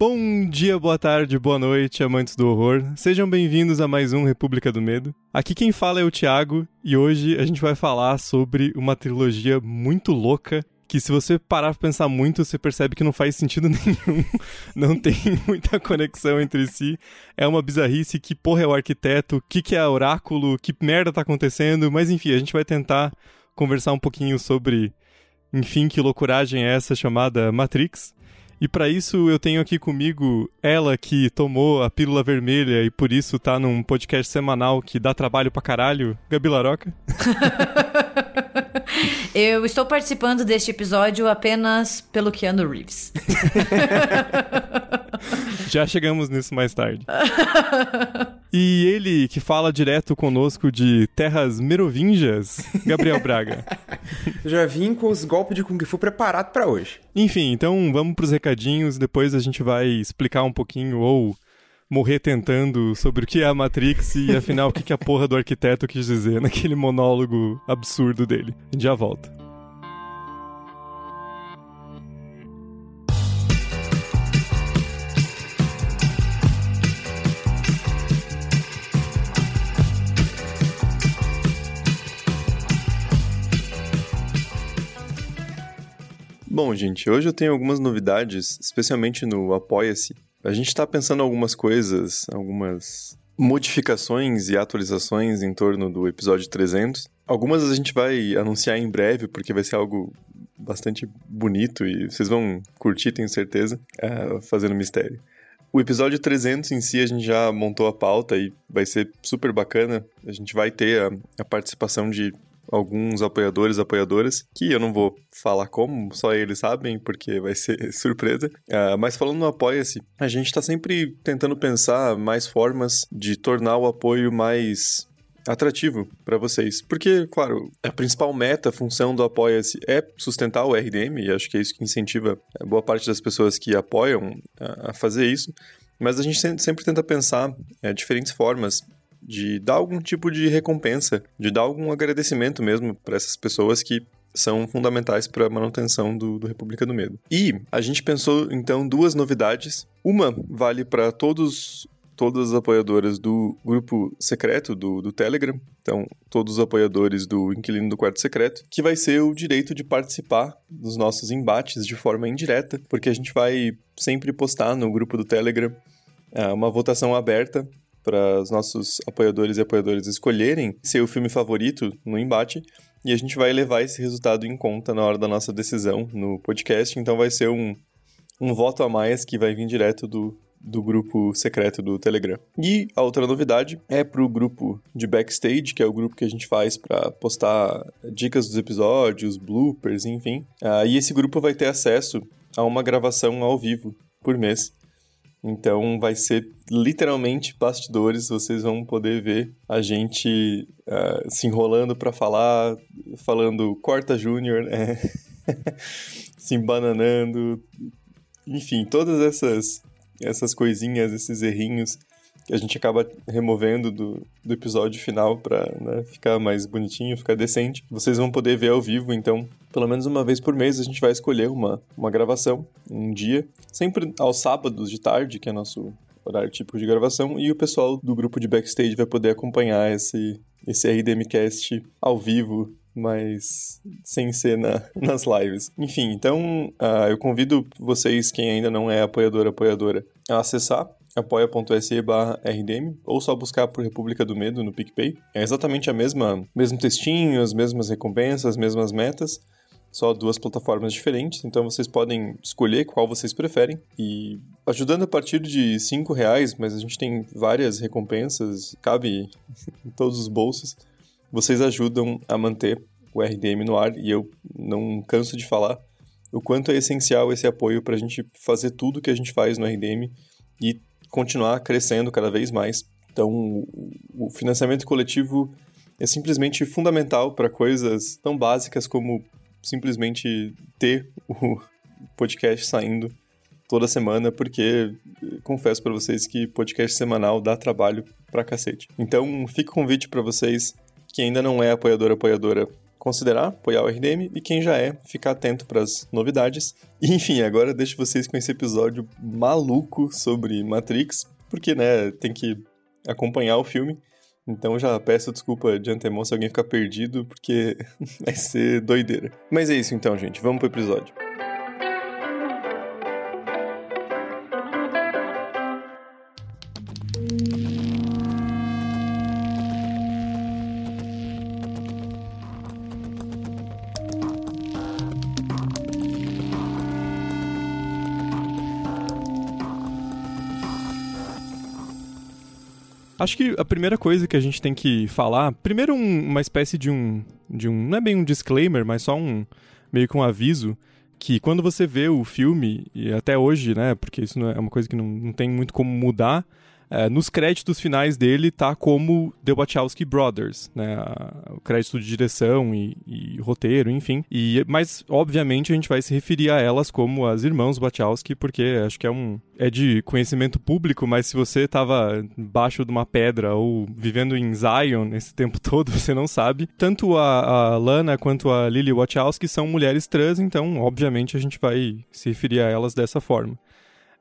Bom dia, boa tarde, boa noite, amantes do horror. Sejam bem-vindos a mais um República do Medo. Aqui quem fala é o Thiago e hoje a gente vai falar sobre uma trilogia muito louca que se você parar pra pensar muito, você percebe que não faz sentido nenhum, não tem muita conexão entre si. É uma bizarrice, que porra é o arquiteto, o que, que é oráculo, que merda tá acontecendo, mas enfim, a gente vai tentar conversar um pouquinho sobre, enfim, que loucuragem é essa chamada Matrix. E para isso eu tenho aqui comigo ela que tomou a pílula vermelha e por isso tá num podcast semanal que dá trabalho pra caralho, Gabi Laroca. eu estou participando deste episódio apenas pelo Keanu Reeves. Já chegamos nisso mais tarde. E ele que fala direto conosco de terras merovingias, Gabriel Braga. Já vim com os golpes de Kung Fu preparado para hoje. Enfim, então vamos pros recadinhos, depois a gente vai explicar um pouquinho ou morrer tentando sobre o que é a Matrix e afinal o que a porra do arquiteto quis dizer naquele monólogo absurdo dele. A gente já volta. Bom, gente, hoje eu tenho algumas novidades, especialmente no Apoia-se. A gente está pensando algumas coisas, algumas modificações e atualizações em torno do episódio 300. Algumas a gente vai anunciar em breve, porque vai ser algo bastante bonito e vocês vão curtir, tenho certeza, uh, fazendo mistério. O episódio 300 em si a gente já montou a pauta e vai ser super bacana. A gente vai ter a, a participação de alguns apoiadores, apoiadoras, que eu não vou falar como, só eles sabem, porque vai ser surpresa. Uh, mas falando no Apoia-se, a gente está sempre tentando pensar mais formas de tornar o apoio mais atrativo para vocês. Porque, claro, a principal meta, função do Apoia-se é sustentar o RDM, e acho que é isso que incentiva boa parte das pessoas que apoiam a fazer isso. Mas a gente sempre tenta pensar é, diferentes formas de dar algum tipo de recompensa, de dar algum agradecimento mesmo para essas pessoas que são fundamentais para a manutenção do, do, República do Medo. E a gente pensou então duas novidades. Uma vale para todos todas as apoiadoras do grupo secreto do, do Telegram, então todos os apoiadores do Inquilino do Quarto Secreto, que vai ser o direito de participar dos nossos embates de forma indireta, porque a gente vai sempre postar no grupo do Telegram é, uma votação aberta para os nossos apoiadores e apoiadoras escolherem seu filme favorito no embate e a gente vai levar esse resultado em conta na hora da nossa decisão no podcast. Então vai ser um, um voto a mais que vai vir direto do, do grupo secreto do Telegram. E a outra novidade é para o grupo de backstage, que é o grupo que a gente faz para postar dicas dos episódios, bloopers, enfim. Uh, e esse grupo vai ter acesso a uma gravação ao vivo por mês. Então vai ser literalmente bastidores, vocês vão poder ver a gente uh, se enrolando para falar, falando corta júnior, né? se embananando, enfim, todas essas essas coisinhas, esses errinhos que a gente acaba removendo do, do episódio final para né, ficar mais bonitinho, ficar decente. Vocês vão poder ver ao vivo, então, pelo menos uma vez por mês a gente vai escolher uma, uma gravação, um dia, sempre aos sábados de tarde, que é nosso horário típico de gravação, e o pessoal do grupo de backstage vai poder acompanhar esse, esse RDMcast ao vivo mas sem ser na, nas lives. Enfim, então uh, eu convido vocês, quem ainda não é apoiador, apoiadora, a acessar apoia.se rdm ou só buscar por República do Medo no PicPay. É exatamente a mesma, mesmo textinho, as mesmas recompensas, as mesmas metas, só duas plataformas diferentes, então vocês podem escolher qual vocês preferem. E ajudando a partir de cinco reais, mas a gente tem várias recompensas, cabe em todos os bolsos, vocês ajudam a manter o RDM no ar e eu não canso de falar o quanto é essencial esse apoio para a gente fazer tudo que a gente faz no RDM e continuar crescendo cada vez mais. Então, o financiamento coletivo é simplesmente fundamental para coisas tão básicas como simplesmente ter o podcast saindo toda semana, porque confesso para vocês que podcast semanal dá trabalho pra cacete. Então, fica o convite para vocês que ainda não é apoiador apoiadora considerar apoiar o RDM e quem já é, ficar atento para as novidades. E, enfim, agora deixo vocês com esse episódio maluco sobre Matrix, porque, né, tem que acompanhar o filme. Então já peço desculpa de antemão se alguém ficar perdido, porque vai ser doideira. Mas é isso então, gente. Vamos pro episódio. Acho que a primeira coisa que a gente tem que falar, primeiro um, uma espécie de um, de um, não é bem um disclaimer, mas só um meio que um aviso que quando você vê o filme e até hoje, né, porque isso é uma coisa que não, não tem muito como mudar, é, nos créditos finais dele tá como The Wachowski Brothers, né? O crédito de direção e, e, roteiro, enfim. E, mas, obviamente, a gente vai se referir a elas como as irmãs Wachowski, porque acho que é um. É de conhecimento público, mas se você estava embaixo de uma pedra ou vivendo em Zion esse tempo todo, você não sabe. Tanto a, a Lana quanto a Lily Wachowski são mulheres trans, então, obviamente, a gente vai se referir a elas dessa forma.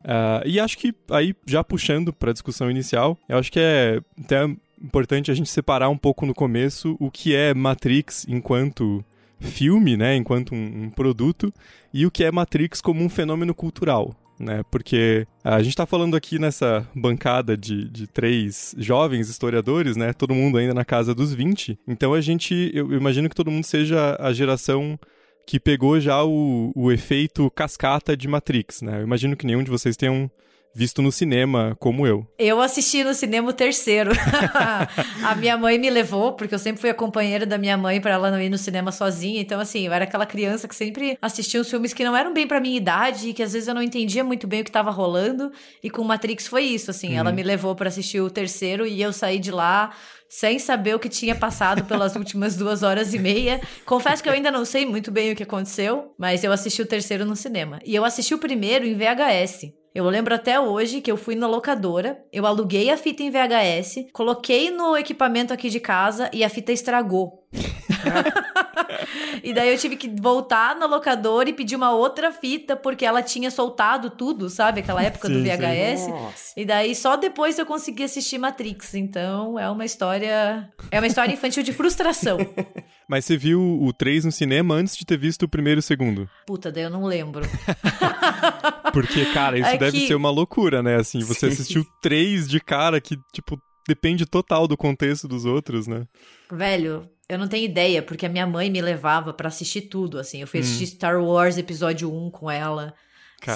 Uh, e acho que aí, já puxando para a discussão inicial, eu acho que é até importante a gente separar um pouco no começo o que é Matrix enquanto filme, né, enquanto um, um produto, e o que é Matrix como um fenômeno cultural. Né, porque a gente está falando aqui nessa bancada de, de três jovens historiadores, né? Todo mundo ainda na casa dos 20. Então a gente, eu imagino que todo mundo seja a geração que pegou já o, o efeito cascata de Matrix, né? Eu imagino que nenhum de vocês tenham visto no cinema como eu. Eu assisti no cinema o terceiro. a minha mãe me levou, porque eu sempre fui a companheira da minha mãe para ela não ir no cinema sozinha. Então, assim, eu era aquela criança que sempre assistia os filmes que não eram bem pra minha idade e que às vezes eu não entendia muito bem o que tava rolando. E com Matrix foi isso, assim. Uhum. Ela me levou para assistir o terceiro e eu saí de lá sem saber o que tinha passado pelas últimas duas horas e meia. Confesso que eu ainda não sei muito bem o que aconteceu, mas eu assisti o terceiro no cinema. E eu assisti o primeiro em VHS. Eu lembro até hoje que eu fui na locadora, eu aluguei a fita em VHS, coloquei no equipamento aqui de casa e a fita estragou. e daí eu tive que voltar na locadora e pedir uma outra fita, porque ela tinha soltado tudo, sabe? Aquela época sim, do VHS. E daí só depois eu consegui assistir Matrix. Então é uma história. É uma história infantil de frustração. Mas você viu o 3 no cinema antes de ter visto o primeiro e o segundo? Puta, daí eu não lembro. Porque, cara, isso é deve que... ser uma loucura, né? Assim, você Sim. assistiu três de cara que, tipo, depende total do contexto dos outros, né? Velho, eu não tenho ideia, porque a minha mãe me levava para assistir tudo, assim. Eu fui hum. assistir Star Wars Episódio 1 com ela.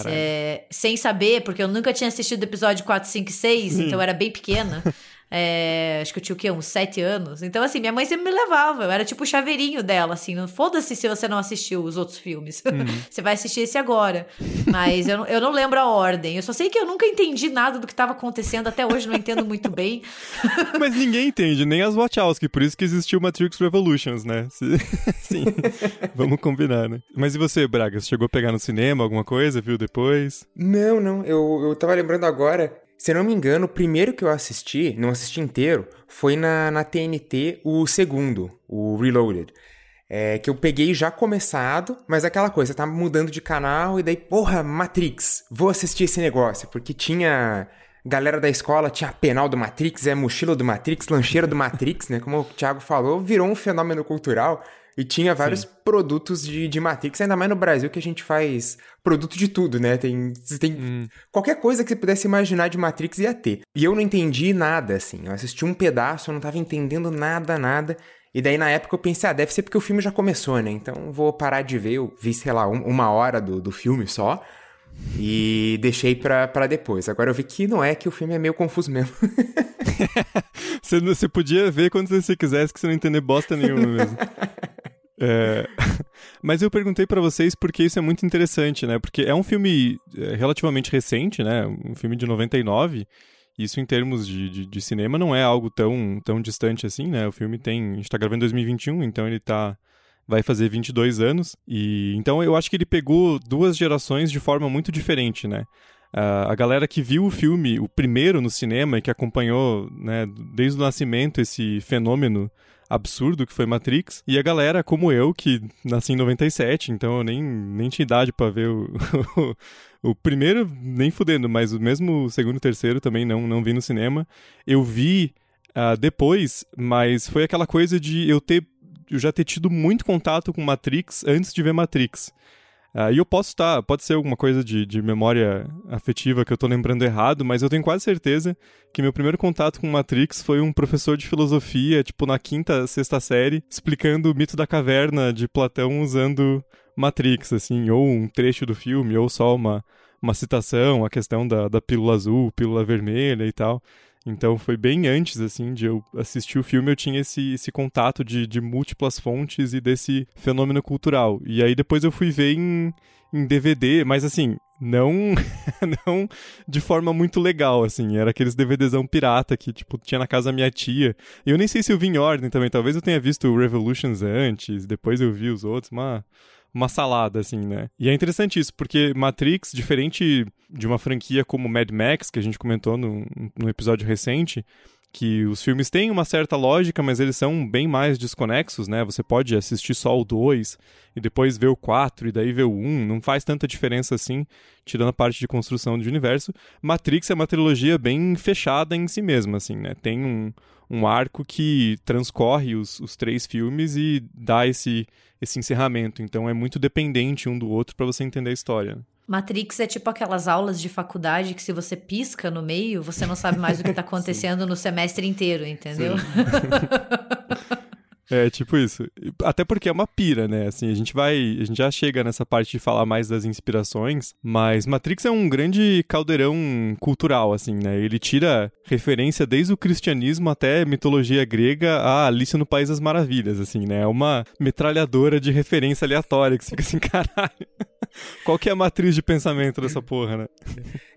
É, sem saber, porque eu nunca tinha assistido episódio 4, 5 e 6, então eu era bem pequena. É, acho que eu tinha o quê? Uns sete anos. Então, assim, minha mãe sempre me levava. Eu era tipo o chaveirinho dela, assim. Foda-se se você não assistiu os outros filmes. Uhum. você vai assistir esse agora. Mas eu, eu não lembro a ordem. Eu só sei que eu nunca entendi nada do que estava acontecendo. Até hoje não entendo muito bem. Mas ninguém entende, nem as Wachowski. Por isso que existiu Matrix Revolutions, né? Sim. Vamos combinar, né? Mas e você, Braga? Você chegou a pegar no cinema alguma coisa? Viu depois? Não, não. Eu, eu tava lembrando agora se não me engano, o primeiro que eu assisti, não assisti inteiro, foi na, na TNT o segundo, o Reloaded. É, que eu peguei já começado, mas aquela coisa, tá mudando de canal e daí, porra, Matrix, vou assistir esse negócio, porque tinha galera da escola, tinha penal do Matrix, é mochila do Matrix, lancheira do Matrix, né? Como o Thiago falou, virou um fenômeno cultural. E tinha vários Sim. produtos de, de Matrix, ainda mais no Brasil que a gente faz produto de tudo, né? Tem, tem hum. qualquer coisa que você pudesse imaginar de Matrix ia ter. E eu não entendi nada, assim. Eu assisti um pedaço, eu não tava entendendo nada, nada. E daí na época eu pensei, ah, deve ser porque o filme já começou, né? Então vou parar de ver. Eu vi, sei lá, um, uma hora do, do filme só. E deixei pra, pra depois. Agora eu vi que não é, que o filme é meio confuso mesmo. você, você podia ver quando você quisesse, que você não entender bosta nenhuma mesmo. É... Mas eu perguntei para vocês porque isso é muito interessante, né? Porque é um filme é, relativamente recente, né? Um filme de 99. Isso em termos de, de, de, cinema não é algo tão, tão distante assim, né? O filme tem... A gente tá gravando em 2021, então ele tá... Vai fazer 22 anos. E então eu acho que ele pegou duas gerações de forma muito diferente, né? Uh, a galera que viu o filme, o primeiro no cinema, e que acompanhou né, desde o nascimento esse fenômeno absurdo que foi Matrix. E a galera, como eu, que nasci em 97, então eu nem, nem tinha idade para ver o, o, primeiro, nem fudendo, mas o mesmo segundo e terceiro também não, não vi no cinema. Eu vi uh, depois, mas foi aquela coisa de eu ter eu já ter tido muito contato com Matrix antes de ver Matrix. E eu posso estar, tá, pode ser alguma coisa de, de memória afetiva que eu estou lembrando errado, mas eu tenho quase certeza que meu primeiro contato com Matrix foi um professor de filosofia, tipo na quinta, sexta série, explicando o mito da caverna de Platão usando Matrix, assim, ou um trecho do filme, ou só uma, uma citação, a questão da, da pílula azul, pílula vermelha e tal. Então foi bem antes, assim, de eu assistir o filme, eu tinha esse, esse contato de, de múltiplas fontes e desse fenômeno cultural. E aí depois eu fui ver em, em DVD, mas assim, não não de forma muito legal, assim. Era aqueles DVDzão pirata que, tipo, tinha na casa da minha tia. Eu nem sei se eu vi em ordem também. Talvez eu tenha visto o Revolutions antes, depois eu vi os outros, mas uma salada, assim, né? E é interessante isso, porque Matrix, diferente de uma franquia como Mad Max, que a gente comentou no, episódio recente, que os filmes têm uma certa lógica, mas eles são bem mais desconexos, né? Você pode assistir só o 2 e depois ver o 4 e daí ver o 1, não faz tanta diferença assim, tirando a parte de construção do universo. Matrix é uma trilogia bem fechada em si mesma, assim, né? Tem um, um arco que transcorre os, os três filmes e dá esse, esse encerramento. Então é muito dependente um do outro para você entender a história. Matrix é tipo aquelas aulas de faculdade que se você pisca no meio, você não sabe mais o que está acontecendo no semestre inteiro, entendeu? É, tipo isso. Até porque é uma pira, né? Assim, a gente vai. A gente já chega nessa parte de falar mais das inspirações, mas Matrix é um grande caldeirão cultural, assim, né? Ele tira referência desde o cristianismo até mitologia grega a Alice no País das Maravilhas, assim, né? É uma metralhadora de referência aleatória que você fica assim, caralho. Qual que é a matriz de pensamento dessa porra, né?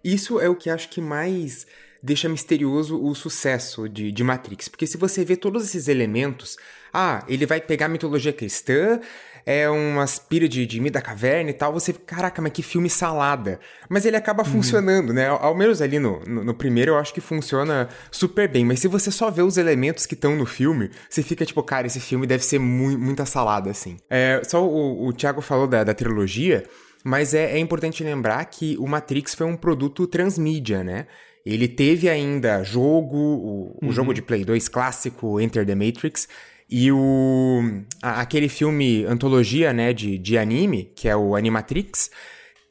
Isso é o que acho que mais deixa misterioso o sucesso de, de Matrix. Porque se você vê todos esses elementos, ah, ele vai pegar a mitologia cristã, é uma aspira de, de da caverna e tal, você, caraca, mas que filme salada. Mas ele acaba uhum. funcionando, né? Ao, ao menos ali no, no, no, primeiro eu acho que funciona super bem. Mas se você só vê os elementos que estão no filme, você fica tipo, cara, esse filme deve ser mu muita salada, assim. É, só o, o Thiago falou da, da trilogia, mas é, é importante lembrar que o Matrix foi um produto transmídia, né? Ele teve ainda jogo, o, uhum. o jogo de Play 2 clássico, Enter the Matrix, e o aquele filme antologia, né, de, de anime, que é o Animatrix,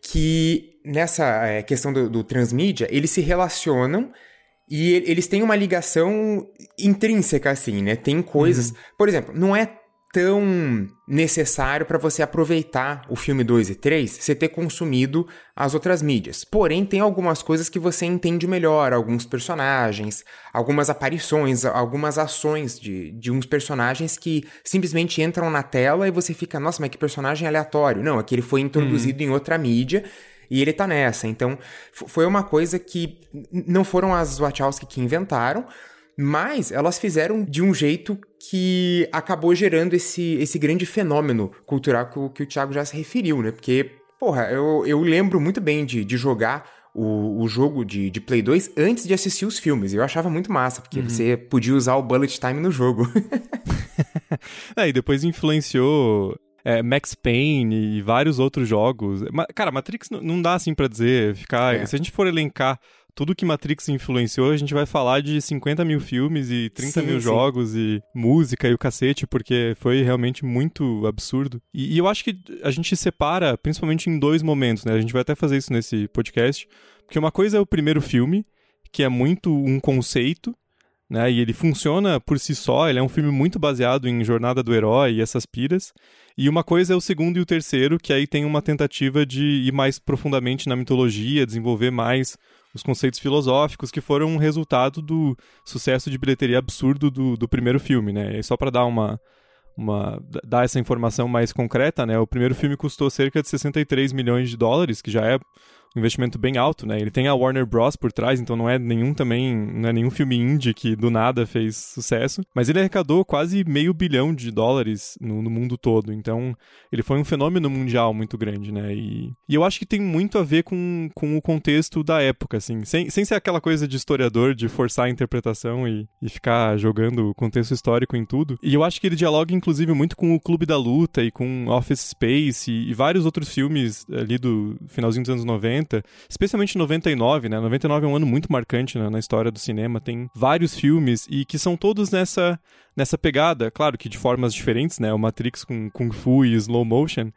que nessa é, questão do, do transmídia, eles se relacionam e eles têm uma ligação intrínseca, assim, né? Tem coisas. Uhum. Por exemplo, não é tão necessário para você aproveitar o filme 2 e 3 você ter consumido as outras mídias. Porém, tem algumas coisas que você entende melhor, alguns personagens, algumas aparições, algumas ações de, de uns personagens que simplesmente entram na tela e você fica, nossa, mas que personagem aleatório. Não, é que ele foi introduzido uhum. em outra mídia e ele tá nessa. Então, foi uma coisa que não foram as Wachowski que inventaram, mas elas fizeram de um jeito que acabou gerando esse, esse grande fenômeno cultural que, que o Thiago já se referiu, né? Porque, porra, eu, eu lembro muito bem de, de jogar o, o jogo de, de Play 2 antes de assistir os filmes. Eu achava muito massa, porque uhum. você podia usar o bullet time no jogo. é, e depois influenciou é, Max Payne e vários outros jogos. Cara, Matrix não dá assim para dizer, ficar. É. Se a gente for elencar tudo que Matrix influenciou, a gente vai falar de 50 mil filmes e 30 sim, mil sim. jogos e música e o cacete, porque foi realmente muito absurdo. E, e, eu acho que a gente separa principalmente em dois momentos, né? A gente vai até fazer isso nesse podcast, porque uma coisa é o primeiro filme, que é muito um conceito, né? E ele funciona por si só, ele é um filme muito baseado em jornada do herói e essas piras. E uma coisa é o segundo e o terceiro, que aí tem uma tentativa de ir mais profundamente na mitologia, desenvolver mais os conceitos filosóficos que foram um resultado do sucesso de bilheteria absurdo do, do primeiro filme, né? E só para dar uma, uma dar essa informação mais concreta, né? O primeiro filme custou cerca de 63 milhões de dólares, que já é investimento bem alto, né? Ele tem a Warner Bros por trás, então não é nenhum também, não é nenhum filme indie que do nada fez sucesso, mas ele arrecadou quase meio bilhão de dólares no, no mundo todo, então ele foi um fenômeno mundial muito grande, né? E, e eu acho que tem muito a ver com, com o contexto da época, assim, sem, sem ser aquela coisa de historiador de forçar a interpretação e, e ficar jogando o contexto histórico em tudo. E eu acho que ele dialoga, inclusive, muito com o Clube da Luta e com Office Space e, e vários outros filmes ali do finalzinho dos anos 90, especialmente 99, né? 99 é um ano muito marcante né, na história do cinema, tem vários filmes e que são todos nessa nessa pegada, claro que de formas diferentes, né? O Matrix com Kung Fu e slow motion,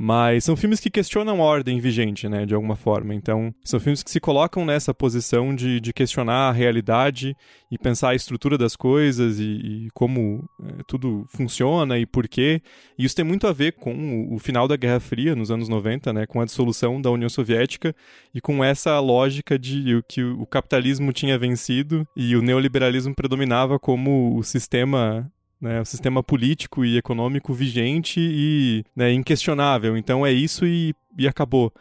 mas são filmes que questionam a ordem vigente, né, de alguma forma. Então, são filmes que se colocam nessa posição de, de questionar a realidade e pensar a estrutura das coisas e, e como é, tudo funciona e por quê. E isso tem muito a ver com o, o, final da Guerra Fria, nos anos 90, né, com a dissolução da União Soviética e com essa lógica de que o capitalismo tinha vencido e o neoliberalismo predominava como o sistema né, o sistema político e econômico vigente e né, inquestionável. Então é isso e, e acabou.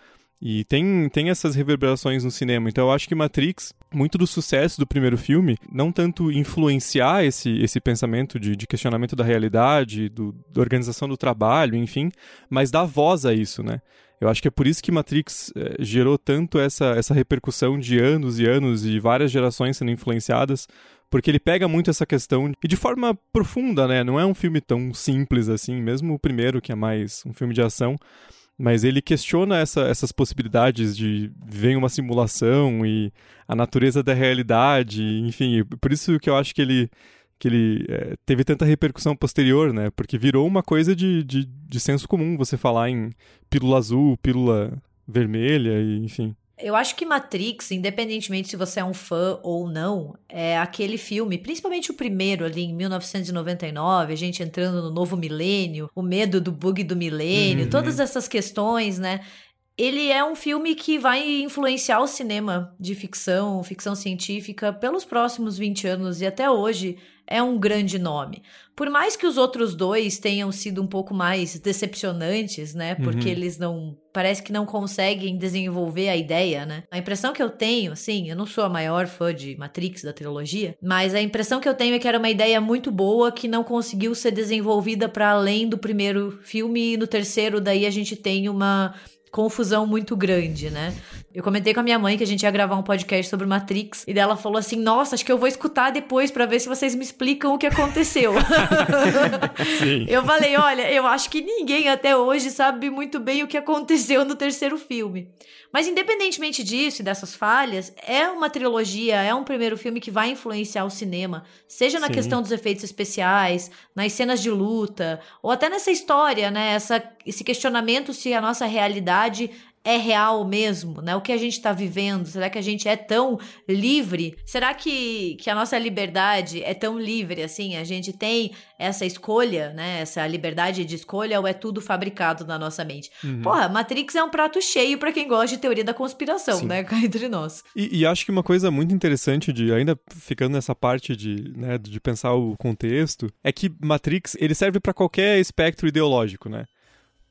E tem, tem essas reverberações no cinema. Então eu acho que Matrix, muito do sucesso do primeiro filme, não tanto influenciar esse, esse pensamento de, de questionamento da realidade, do, da organização do trabalho, enfim, mas dar voz a isso, né? Eu acho que é por isso que Matrix eh, gerou tanto essa, essa repercussão de anos e anos e várias gerações sendo influenciadas porque ele pega muito essa questão e de forma profunda, né? Não é um filme tão simples assim, mesmo o primeiro que é mais um filme de ação, mas ele questiona essa, essas possibilidades de vem uma simulação e a natureza da realidade, enfim, por isso que eu acho que ele que ele é, teve tanta repercussão posterior, né? Porque virou uma coisa de, de, de senso comum você falar em pílula azul, pílula vermelha, e, enfim. Eu acho que Matrix, independentemente se você é um fã ou não, é aquele filme, principalmente o primeiro ali em 1999, a gente entrando no novo milênio, o medo do bug do milênio, uhum. todas essas questões, né? Ele é um filme que vai influenciar o cinema de ficção, ficção científica pelos próximos 20 anos e até hoje é um grande nome. Por mais que os outros dois tenham sido um pouco mais decepcionantes, né? Porque uhum. eles não. Parece que não conseguem desenvolver a ideia, né? A impressão que eu tenho, assim, eu não sou a maior fã de Matrix da trilogia, mas a impressão que eu tenho é que era uma ideia muito boa que não conseguiu ser desenvolvida para além do primeiro filme e no terceiro, daí a gente tem uma confusão muito grande, né? Eu comentei com a minha mãe que a gente ia gravar um podcast sobre Matrix e dela falou assim: "Nossa, acho que eu vou escutar depois para ver se vocês me explicam o que aconteceu". Eu falei: "Olha, eu acho que ninguém até hoje sabe muito bem o que aconteceu no terceiro filme". Mas independentemente disso e dessas falhas, é uma trilogia, é um primeiro filme que vai influenciar o cinema, seja na Sim. questão dos efeitos especiais, nas cenas de luta, ou até nessa história, né? Essa, esse questionamento se a nossa realidade é real mesmo, né? O que a gente está vivendo? Será que a gente é tão livre? Será que, que a nossa liberdade é tão livre assim? A gente tem essa escolha, né? Essa liberdade de escolha ou é tudo fabricado na nossa mente? Uhum. Porra, Matrix é um prato cheio para quem gosta de teoria da conspiração, Sim. né? Entre nós. E, e, acho que uma coisa muito interessante de, ainda ficando nessa parte de, né, de pensar o contexto, é que Matrix, ele serve para qualquer espectro ideológico, né?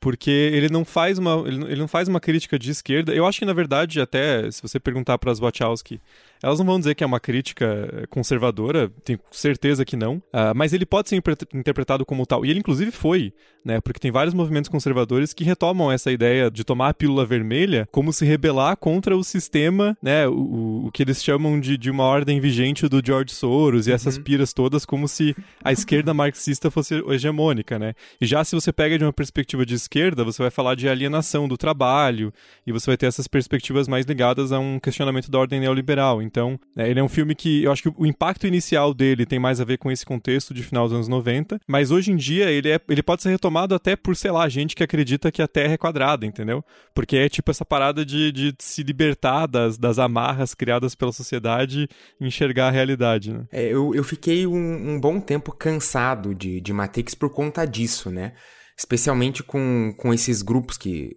Porque ele não faz uma ele não faz uma crítica de esquerda. Eu acho que na verdade até se você perguntar para as Wachowski, elas não vão dizer que é uma crítica conservadora, tenho certeza que não, uh, mas ele pode ser interpretado como tal. E ele inclusive foi, né? Porque tem vários movimentos conservadores que retomam essa ideia de tomar a pílula vermelha como se rebelar contra o sistema, né? O, o que eles chamam de, de uma ordem vigente do George Soros e uhum. essas piras todas, como se a esquerda marxista fosse hegemônica, né? E já se você pega de uma perspectiva de esquerda, você vai falar de alienação do trabalho e você vai ter essas perspectivas mais ligadas a um questionamento da ordem neoliberal. Então, né, ele é um filme que eu acho que o impacto inicial dele tem mais a ver com esse contexto de final dos anos 90, mas hoje em dia ele, é, ele pode ser retomado até por, sei lá, gente que acredita que a Terra é quadrada, entendeu? Porque é tipo essa parada de, de se libertar das, das amarras criadas pela sociedade e enxergar a realidade, né? É, eu, eu fiquei um, um bom tempo cansado de, de Matrix por conta disso, né? Especialmente com, com esses grupos que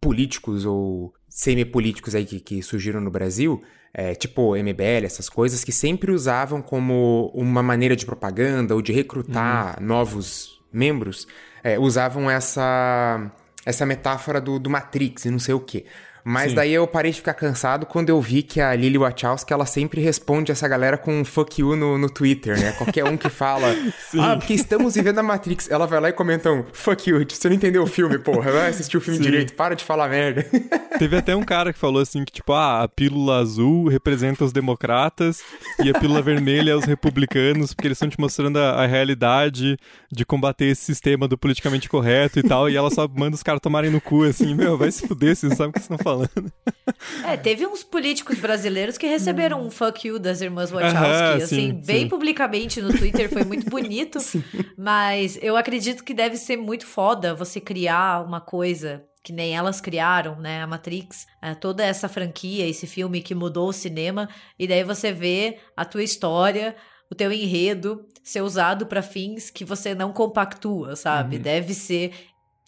políticos ou semipolíticos aí que, que surgiram no Brasil, é, tipo MBL, essas coisas, que sempre usavam como uma maneira de propaganda ou de recrutar uhum. novos membros, é, usavam essa, essa metáfora do, do Matrix e não sei o quê. Mas Sim. daí eu parei de ficar cansado quando eu vi que a Lily Wachowski, ela sempre responde essa galera com um fuck you no, no Twitter, né? Qualquer um que fala, ah, porque estamos vivendo a Matrix, ela vai lá e comenta um fuck you, você não entendeu o filme, porra, vai assistir o filme Sim. direito, para de falar merda. Teve até um cara que falou assim que, tipo, ah, a pílula azul representa os democratas e a pílula vermelha é os republicanos, porque eles estão te mostrando a, a realidade de combater esse sistema do politicamente correto e tal, e ela só manda os caras tomarem no cu, assim, meu, vai se fuder, vocês não sabem o que vocês estão falando. É, teve uns políticos brasileiros que receberam um fuck you das irmãs Wachowski, Aham, assim, sim, bem sim. publicamente no Twitter, foi muito bonito. Mas eu acredito que deve ser muito foda você criar uma coisa que nem elas criaram, né, a Matrix, é, toda essa franquia, esse filme que mudou o cinema, e daí você vê a tua história, o teu enredo ser usado pra fins que você não compactua, sabe? Uhum. Deve ser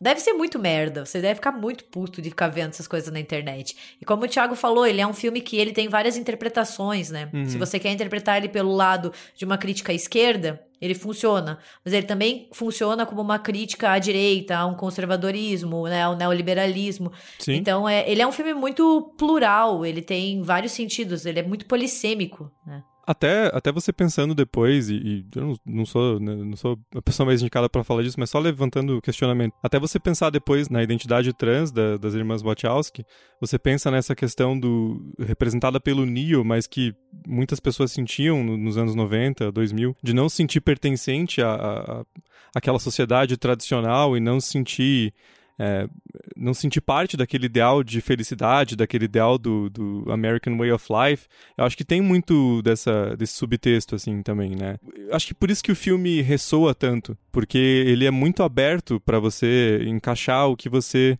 Deve ser muito merda. Você deve ficar muito puto de ficar vendo essas coisas na internet. E como o Thiago falou, ele é um filme que ele tem várias interpretações, né? Uhum. Se você quer interpretar ele pelo lado de uma crítica à esquerda, ele funciona. Mas ele também funciona como uma crítica à direita, a um conservadorismo, né? Ao neoliberalismo. Sim. Então, é, ele é um filme muito plural. Ele tem vários sentidos. Ele é muito polissêmico, né? Até, até você pensando depois, e, e eu não, não sou, né, não sou a pessoa mais indicada pra falar disso, mas só levantando o questionamento. Até você pensar depois na identidade trans da- das irmãs Wachowski, você pensa nessa questão do representada pelo Neo, mas que muitas pessoas sentiam no- nos anos 90, 2000, de não se sentir pertencente a, a, a aquela sociedade tradicional e não se sentir é, não sentir parte daquele ideal de felicidade, daquele ideal do, do American Way of Life. Eu acho que tem muito dessa, desse subtexto, assim, também, né? Eu acho que por isso que o filme ressoa tanto, porque ele é muito aberto para você encaixar o que você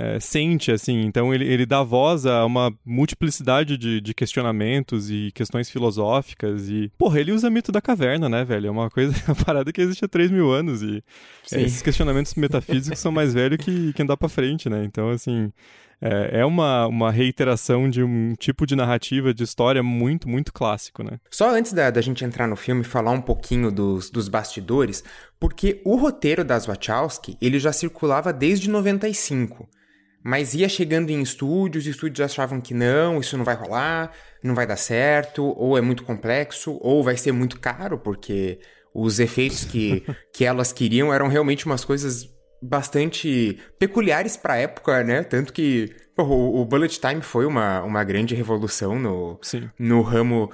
é, sente, assim. Então ele, ele dá voz a uma multiplicidade de, de questionamentos e questões filosóficas e... Porra, ele usa mito da caverna, né, velho? É uma coisa, uma parada que existe há 3 mil anos e é, esses questionamentos metafísicos são mais velhos que, que andar pra frente, né? Então, assim, é, é uma, uma reiteração de um tipo de narrativa, de história muito, muito clássico, né? Só antes da, da gente entrar no filme falar um pouquinho dos, dos bastidores, porque o roteiro das Wachowski, ele já circulava desde 95. Mas ia chegando em estúdios, os estúdios achavam que não, isso não vai rolar, não vai dar certo, ou é muito complexo, ou vai ser muito caro, porque os efeitos que, que elas queriam eram realmente umas coisas bastante peculiares pra época, né? Tanto que pô, o, Bullet Time foi uma, uma grande revolução no, Sim. no ramo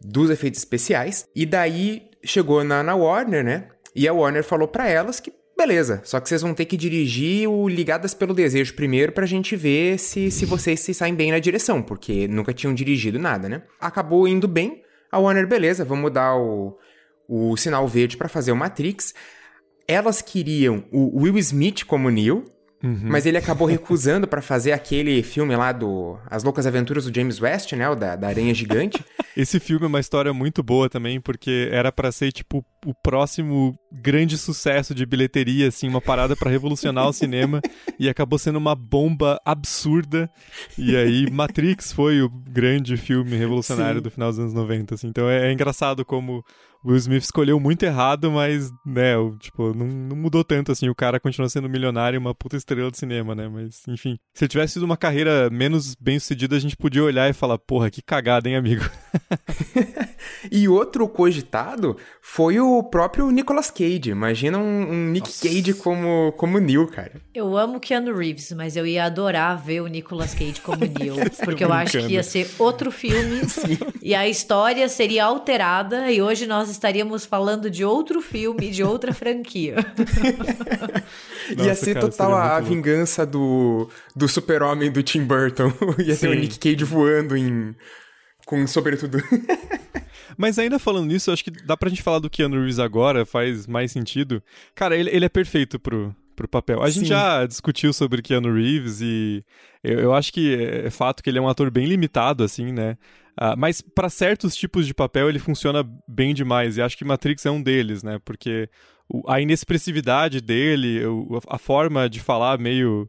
dos efeitos especiais. E daí chegou na, na Warner, né? E a Warner falou pra elas que beleza, só que vocês vão ter que dirigir o Ligadas pelo Desejo primeiro pra gente ver se, se vocês se saem bem na direção, porque nunca tinham dirigido nada, né? Acabou indo bem. A Warner, beleza, vamos dar o, o sinal verde pra fazer o Matrix. Elas queriam o Will Smith como Neo, mas ele acabou recusando pra fazer aquele filme lá do As Loucas Aventuras do James West, né? O da, da Aranha Gigante. Esse filme é uma história muito boa também, porque era pra ser, tipo, o próximo grande sucesso de bilheteria, assim, uma parada pra revolucionar o cinema, e acabou sendo uma bomba absurda. E aí, Matrix foi o grande filme revolucionário Sim. do final dos anos 90, assim. Então é, é engraçado como Will Smith escolheu muito errado, mas, né, tipo, não, não mudou tanto, assim. O cara continua sendo milionário e uma puta estrela de cinema, né? Mas, enfim. Se ele tivesse sido uma carreira menos bem sucedida, a gente podia olhar e falar, porra, que cagada, hein, amigo? E outro cogitado foi o próprio Nicolas Cage. Imagina um, um Nick Cage como, como Neo, cara. Eu amo Keanu Reeves, mas eu ia adorar ver o Nicolas Cage como Neo, porque eu acho que ia ser outro filme e a história seria alterada e hoje nós estaríamos falando de outro filme, de outra franquia. Ia Nossa, ser cara, total a vingança do, do super-homem do Tim Burton. Ia ter o Sim. Nick Cage voando em... Com sobretudo... Mas ainda falando nisso, eu acho que dá pra gente falar do Keanu Reeves agora, faz mais sentido. Cara, ele, ele é perfeito pro, pro papel. A gente Sim. já discutiu sobre Keanu Reeves e eu, eu acho que é fato que ele é um ator bem limitado, assim, né? Ah, mas pra certos tipos de papel ele funciona bem demais e acho que Matrix é um deles, né? Porque a inexpressividade dele, a forma de falar meio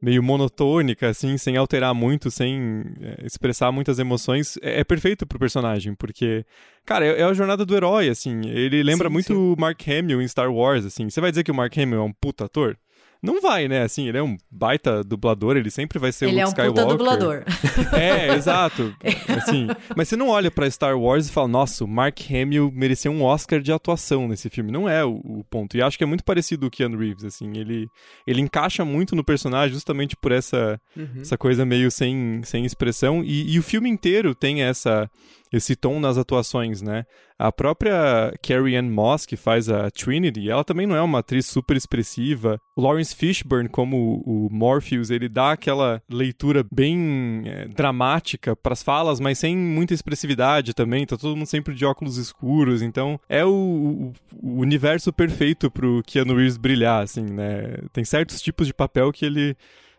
meio monotônica, assim, sem alterar muito, sem é, expressar muitas emoções, é, é perfeito pro personagem, porque, cara, é, é a jornada do herói, assim, ele lembra Sim, muito sim. o Mark Hamill em Star Wars, assim, você vai dizer que o Mark Hamill é um puta ator? Não vai, né? Assim, ele é um baita dublador, ele sempre vai ser ele é um Skywalker. puta dublador. É, exato. Assim, mas você não olha para Star Wars e fala, nossa, o Mark Hamill mereceu um Oscar de atuação nesse filme. Não é o, o ponto. E acho que é muito parecido com o Keanu Reeves, assim. Ele, ele encaixa muito no personagem justamente por essa, uhum. essa coisa meio sem, sem expressão. E, e o filme inteiro tem essa esse tom nas atuações, né? A própria Carrie Ann Moss, que faz a Trinity, ela também não é uma atriz super expressiva. Lawrence Fishburne, como o Morpheus, ele dá aquela leitura bem é, dramática para as falas, mas sem muita expressividade também. Tá todo mundo sempre de óculos escuros, então é o, o, o universo perfeito pro Keanu Reeves brilhar, assim, né? Tem certos tipos de papel que ele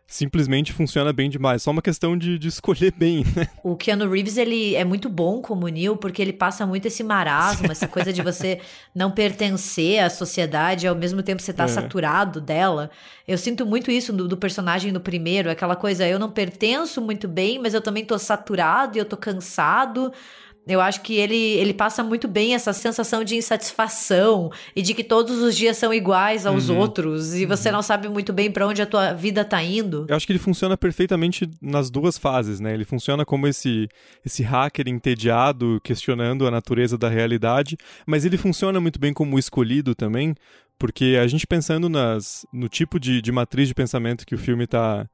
simplesmente funciona bem demais. Só uma questão de, de escolher bem, né? O Keanu Reeves, ele é muito bom como Neil, porque ele passa muito esse marasmo, essa coisa de você não pertencer à sociedade, ao mesmo tempo você tá é. saturado dela. Eu sinto muito isso do, do, personagem no primeiro, aquela coisa, eu não pertenço muito bem, mas eu também tô saturado e eu tô cansado. Eu acho que ele, ele passa muito bem essa sensação de insatisfação e de que todos os dias são iguais aos uhum. outros e você uhum. não sabe muito bem para onde a tua vida tá indo. Eu acho que ele funciona perfeitamente nas duas fases, né? Ele funciona como esse, esse hacker entediado questionando a natureza da realidade, mas ele funciona muito bem como escolhido também, porque a gente pensando nas, no tipo de, de matriz de pensamento que o filme tá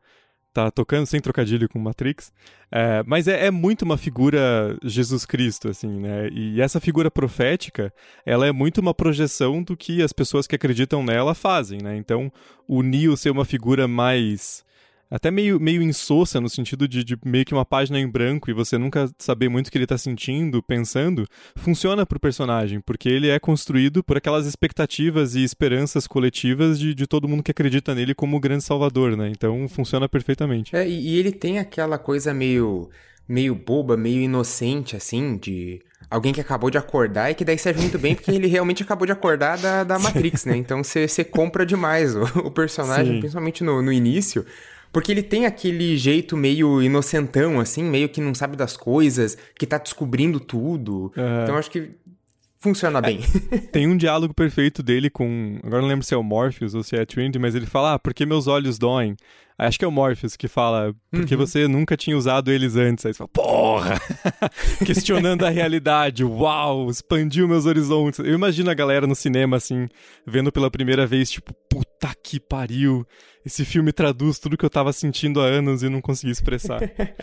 tá tocando sem trocadilho com Matrix, é, mas é, é, muito uma figura Jesus Cristo, assim, né? E essa figura profética, ela é muito uma projeção do que as pessoas que acreditam nela fazem, né? Então, o Neo ser uma figura mais até meio, meio insossa, no sentido de, de, meio que uma página em branco e você nunca saber muito o que ele está sentindo, pensando, funciona pro personagem, porque ele é construído por aquelas expectativas e esperanças coletivas de, de todo mundo que acredita nele como o grande salvador, né? Então funciona perfeitamente. É, e ele tem aquela coisa meio, meio boba, meio inocente, assim, de alguém que acabou de acordar e que daí serve muito bem porque ele realmente acabou de acordar da, da Matrix, né? Então você compra demais o, o personagem, Sim. principalmente no, no início. Porque ele tem aquele jeito meio inocentão, assim, meio que não sabe das coisas, que tá descobrindo tudo. Uhum. Então acho que funciona bem. É, tem um diálogo perfeito dele com. Agora não lembro se é o Morpheus ou se é a Trinity, mas ele fala: Ah, porque meus olhos doem? Acho que é o Morpheus que fala, porque uhum. você nunca tinha usado eles antes. Aí você fala, porra! Questionando a realidade, uau, expandiu meus horizontes. Eu imagino a galera no cinema, assim, vendo pela primeira vez, tipo, puta que pariu esse filme traduz tudo que eu tava sentindo há anos e não consegui expressar.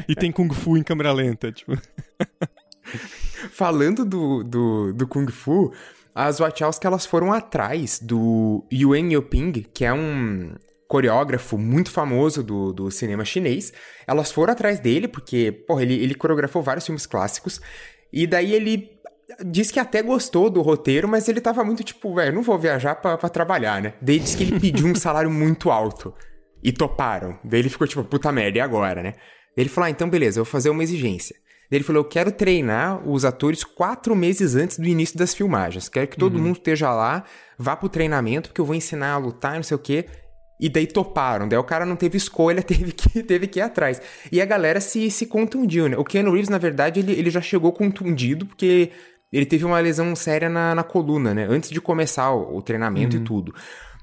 e tem Kung Fu em câmera lenta, tipo. Falando do, do, do Kung Fu, as Wachowski elas foram atrás do Yuan Yuping, que é um coreógrafo muito famoso do, do cinema chinês. Elas foram atrás dele porque, porra, ele, ele coreografou vários filmes clássicos. E daí ele disse que até gostou do roteiro, mas ele tava muito tipo, velho, não vou viajar para trabalhar, né? Daí disse que ele pediu um salário muito alto. E toparam. Daí ele ficou tipo, puta merda, e agora, né? Daí ele falou, ah, então beleza, eu vou fazer uma exigência. Daí ele falou, eu quero treinar os atores quatro meses antes do início das filmagens. Quero que todo uhum. mundo esteja lá, vá pro treinamento, porque eu vou ensinar a lutar, não sei o quê. E daí toparam. Daí o cara não teve escolha, teve que, teve que ir atrás. E a galera se, se contundiu, né? O Keanu Reeves, na verdade, ele, ele já chegou contundido, porque ele teve uma lesão séria na, na coluna, né? Antes de começar o, o treinamento uhum. e tudo.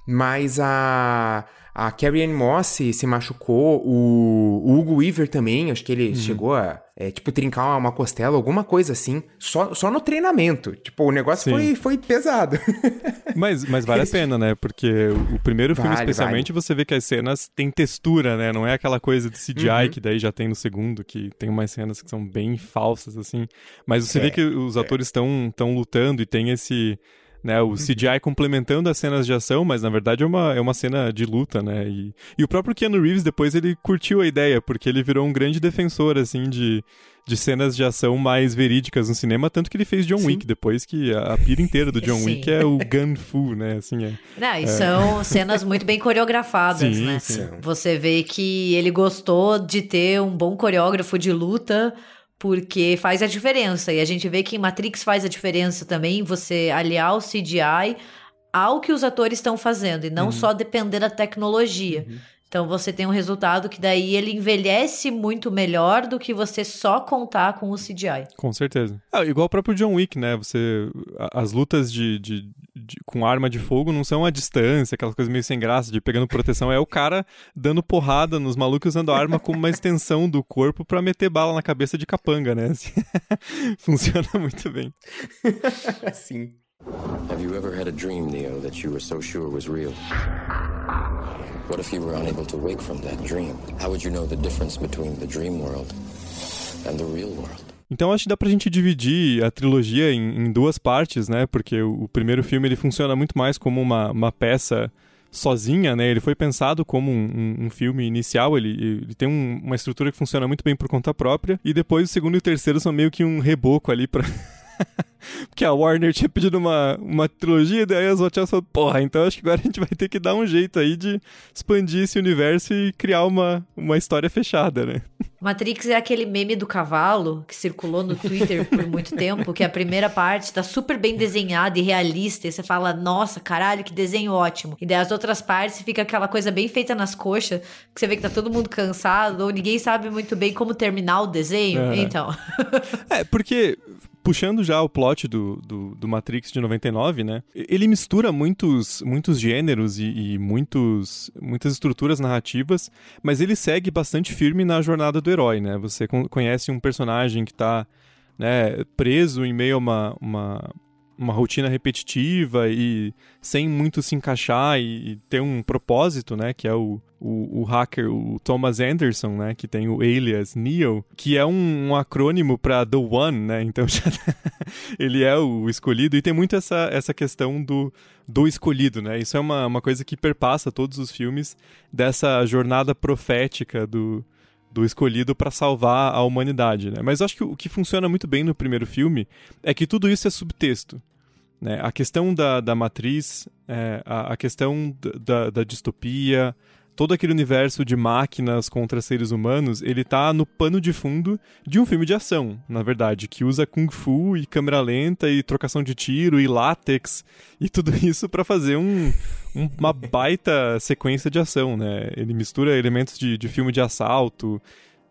Mas a, a Carrie Ann Moss se machucou, o, o Hugo Weaver também, acho que ele uhum. chegou a, é, tipo, trincar uma, uma, costela, alguma coisa assim, só, só no treinamento. Tipo, o negócio foi, foi pesado. mas, mas vale a pena, né? Porque o primeiro filme, vale, especialmente, vale. você vê que as cenas têm textura, né? Não é aquela coisa de CGI uhum. que daí já tem no segundo, que tem umas cenas que são bem falsas, assim. Mas você é, vê que os é. atores estão lutando e tem esse né? O CGI complementando as cenas de ação, mas na verdade é uma, é uma cena de luta, né? E, e o próprio Keanu Reeves depois ele curtiu a ideia, porque ele virou um grande defensor, assim, de, de cenas de ação mais verídicas no cinema, tanto que ele fez John Sim. Wick depois, que a, a pira inteira do John sim. Wick é o gun fu, né? Assim, é, Não, e é... são cenas muito bem coreografadas, sim, né? Você vê que ele gostou de ter um bom coreógrafo de luta porque faz a diferença. E a gente vê que em Matrix faz a diferença também você aliar o CGI ao que os atores estão fazendo e não uhum. só depender da tecnologia. Uhum. Então você tem um resultado que daí ele envelhece muito melhor do que você só contar com o CGI. Com certeza. Ah, igual o próprio John Wick, né? Você as lutas de, de de, com arma de fogo não são a distância, aquelas coisas meio sem graça de pegando proteção, é o cara dando porrada nos malucos usando a arma como uma extensão do corpo para meter bala na cabeça de capanga, né? Assim, funciona muito bem. Sim. Have you ever had a dream, Neo, that you were so sure was real? What if you were unable to wake from that dream? How would you know the difference between the dream world and the real world? Então acho que dá pra gente dividir a trilogia em, em duas partes, né? Porque o, o, primeiro filme ele funciona muito mais como uma, uma peça sozinha, né? Ele foi pensado como um, um, um filme inicial, ele, ele tem um, uma estrutura que funciona muito bem por conta própria, e depois o segundo e o terceiro são meio que um reboco ali pra. Porque a Warner tinha pedido uma, uma trilogia, daí as Wachowski falaram, porra, então acho que agora a gente vai ter que dar um jeito aí de expandir esse universo e criar uma, uma história fechada, né? Matrix é aquele meme do cavalo que circulou no Twitter por muito tempo, que a primeira parte tá super bem desenhada e realista, e você fala, nossa, caralho, que desenho ótimo. E daí as outras partes fica aquela coisa bem feita nas coxas, que você vê que tá todo mundo cansado, ou ninguém sabe muito bem como terminar o desenho. É. Então. é, porque puxando já o plot do, do, do, Matrix de 99, né? Ele mistura muitos, muitos gêneros e, e, muitos, muitas estruturas narrativas, mas ele segue bastante firme na jornada do herói, né? Você conhece um personagem que está né, preso em meio a uma, uma uma rotina repetitiva e sem muito se encaixar e, e ter um propósito, né? Que é o, o, o, hacker, o Thomas Anderson, né? Que tem o alias Neo, que é um, um acrônimo para The One, né? Então já, ele é o escolhido e tem muito essa, essa questão do, do escolhido, né? Isso é uma, uma coisa que perpassa todos os filmes dessa jornada profética do, do escolhido para salvar a humanidade, né? Mas eu acho que o que funciona muito bem no primeiro filme é que tudo isso é subtexto. Né? A questão da, da matriz, é, a, a, questão da, da, distopia, todo aquele universo de máquinas contra seres humanos, ele tá no pano de fundo de um filme de ação, na verdade, que usa kung fu e câmera lenta e trocação de tiro e látex e tudo isso para fazer um, um, uma baita sequência de ação, né? Ele mistura elementos de, de filme de assalto,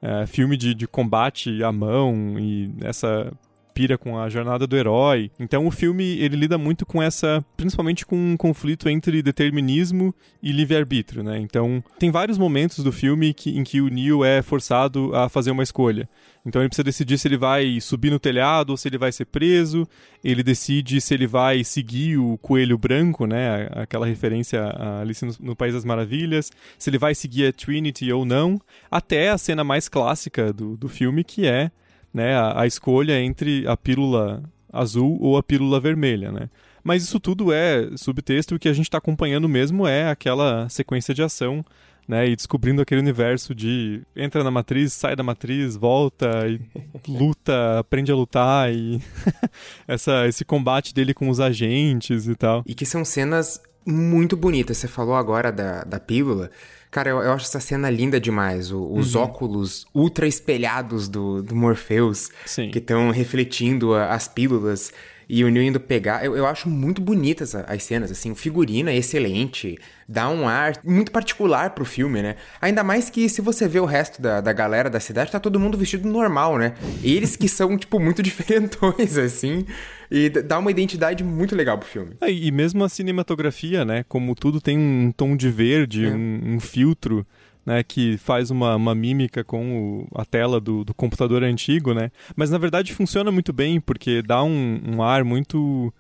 é, filme de, de combate à mão e essa pira com a jornada do herói. Então o filme ele lida muito com essa, principalmente com um conflito entre determinismo e livre-arbítrio, né? Então tem vários momentos do filme que, em que o Neo é forçado a fazer uma escolha. Então ele precisa decidir se ele vai subir no telhado ou se ele vai ser preso. Ele decide se ele vai seguir o coelho branco, né? Aquela referência a Alice no, no País das Maravilhas. Se ele vai seguir a Trinity ou não. Até a cena mais clássica do, do filme, que é né, a, a escolha entre a pílula azul ou a pílula vermelha, né? Mas isso tudo é subtexto e o que a gente está acompanhando mesmo é aquela sequência de ação, né? E descobrindo aquele universo de entra na matriz, sai da matriz, volta e luta, aprende a lutar e essa, esse combate dele com os agentes e tal. E que são cenas muito bonitas. Você falou agora da, da pílula. Cara, eu, eu acho essa cena linda demais. O, os uhum. óculos ultra espelhados do, do Morpheus, Sim. que estão refletindo a, as pílulas e o Neo indo pegar. Eu, eu acho muito bonitas as cenas, assim. O figurino é excelente, dá um ar muito particular pro filme, né? Ainda mais que se você vê o resto da, da galera da cidade, tá todo mundo vestido normal, né? Eles que são, tipo, muito diferentões, assim. E dá uma identidade muito legal pro filme. É, e mesmo a cinematografia, né? Como tudo tem um tom de verde, é. um, um filtro né, que faz uma, uma mímica com o, a tela do, do, computador antigo, né? Mas na verdade funciona muito bem porque dá um, um ar muito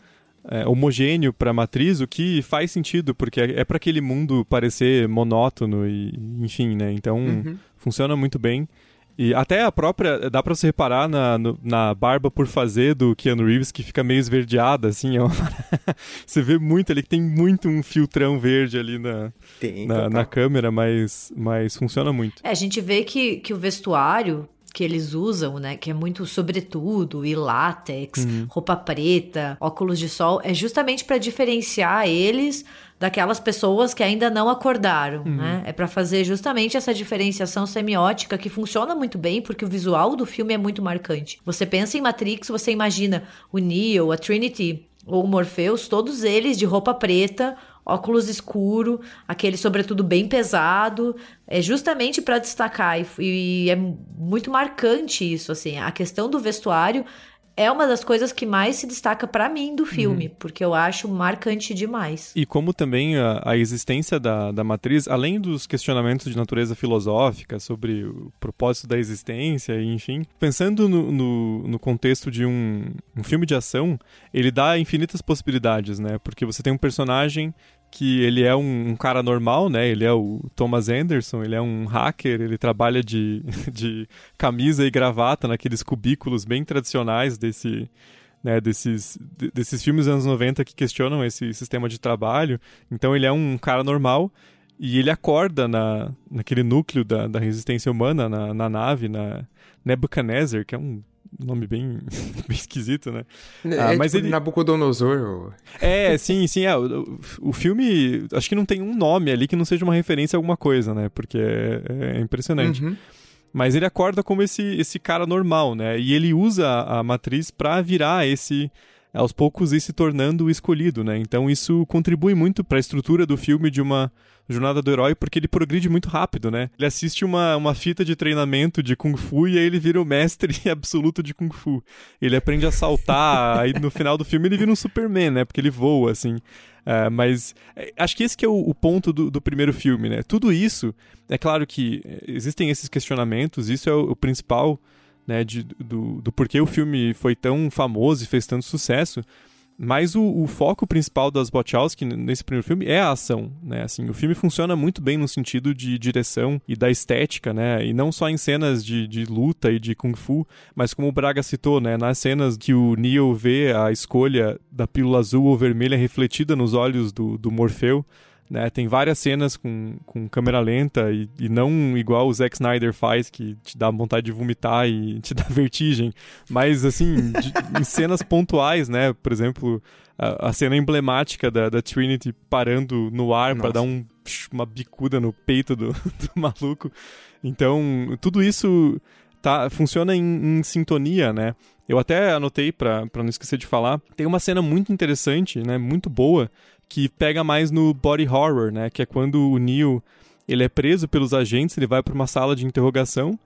é, homogêneo para a matriz, o que faz sentido porque é, é para aquele mundo parecer monótono e enfim, né? Então uhum. funciona muito bem. E até a própria. Dá pra você reparar na, no, na barba por fazer do Keanu Reeves, que fica meio esverdeada, assim. Ó. você vê muito ali que tem muito um filtrão verde ali na, tem, na, na, câmera, mas, mas funciona muito. É, a gente vê que, que o vestuário que eles usam, né, que é muito sobretudo e látex, uhum. roupa preta, óculos de sol, é justamente para diferenciar eles daquelas pessoas que ainda não acordaram, uhum. né? É para fazer justamente essa diferenciação semiótica que funciona muito bem porque o visual do filme é muito marcante. Você pensa em Matrix, você imagina o Neo, a Trinity ou o Morpheus, todos eles de roupa preta, óculos escuro, aquele sobretudo bem pesado, é justamente para destacar e, e, é muito marcante isso assim. A questão do vestuário é uma das coisas que mais se destaca para mim do filme, uhum. porque eu acho marcante demais. E como também a, a existência da, da matriz, além dos questionamentos de natureza filosófica sobre o propósito da existência, enfim, pensando no, no, no contexto de um, um filme de ação, ele dá infinitas possibilidades, né? Porque você tem um personagem que ele é um, um, cara normal, né? Ele é o Thomas Anderson, ele é um hacker, ele trabalha de, de camisa e gravata naqueles cubículos bem tradicionais desse, né, desses, desses filmes dos anos 90 que questionam esse sistema de trabalho. Então ele é um cara normal e ele acorda na, naquele núcleo da, da resistência humana, na, na nave, na Nebuchadnezzar, que é um nome bem, bem esquisito, né? É, ah, mas tipo ele Nabucodonosor. É, sim, sim. É, o, o filme, acho que não tem um nome ali que não seja uma referência a alguma coisa, né? Porque é, é impressionante. Uhum. Mas ele acorda como esse, esse cara normal, né? E ele usa a, a matriz para virar esse aos poucos ir se tornando o escolhido, né? Então isso contribui muito para a estrutura do filme de uma Jornada do Herói, porque ele progride muito rápido, né? Ele assiste uma, uma fita de treinamento de Kung Fu e aí ele vira o mestre absoluto de Kung Fu. Ele aprende a saltar, aí no final do filme ele vira um Superman, né? Porque ele voa, assim. Uh, mas é, acho que esse que é o, o ponto do, do, primeiro filme, né? Tudo isso, é claro que é, existem esses questionamentos, isso é o, o principal, né? De, do, do porquê o filme foi tão famoso e fez tanto sucesso. Mas o, o, foco principal das Wachowski nesse primeiro filme é a ação, né? Assim, o filme funciona muito bem no sentido de direção e da estética, né? E não só em cenas de, de luta e de kung fu, mas como o Braga citou, né? Nas cenas que o Neo vê a escolha da pílula azul ou vermelha refletida nos olhos do, do Morfeu, né? Tem várias cenas com, com câmera lenta e, e, não igual o Zack Snyder faz, que te dá vontade de vomitar e te dá vertigem. Mas, assim, de, em cenas pontuais, né? Por exemplo, a, a cena emblemática da, da, Trinity parando no ar para dar um, uma bicuda no peito do, do maluco. Então, tudo isso tá, funciona em, em sintonia, né? Eu até anotei para não esquecer de falar. Tem uma cena muito interessante, né? Muito boa, que pega mais no body horror, né? Que é quando o Neo ele é preso pelos agentes, ele vai para uma sala de interrogação,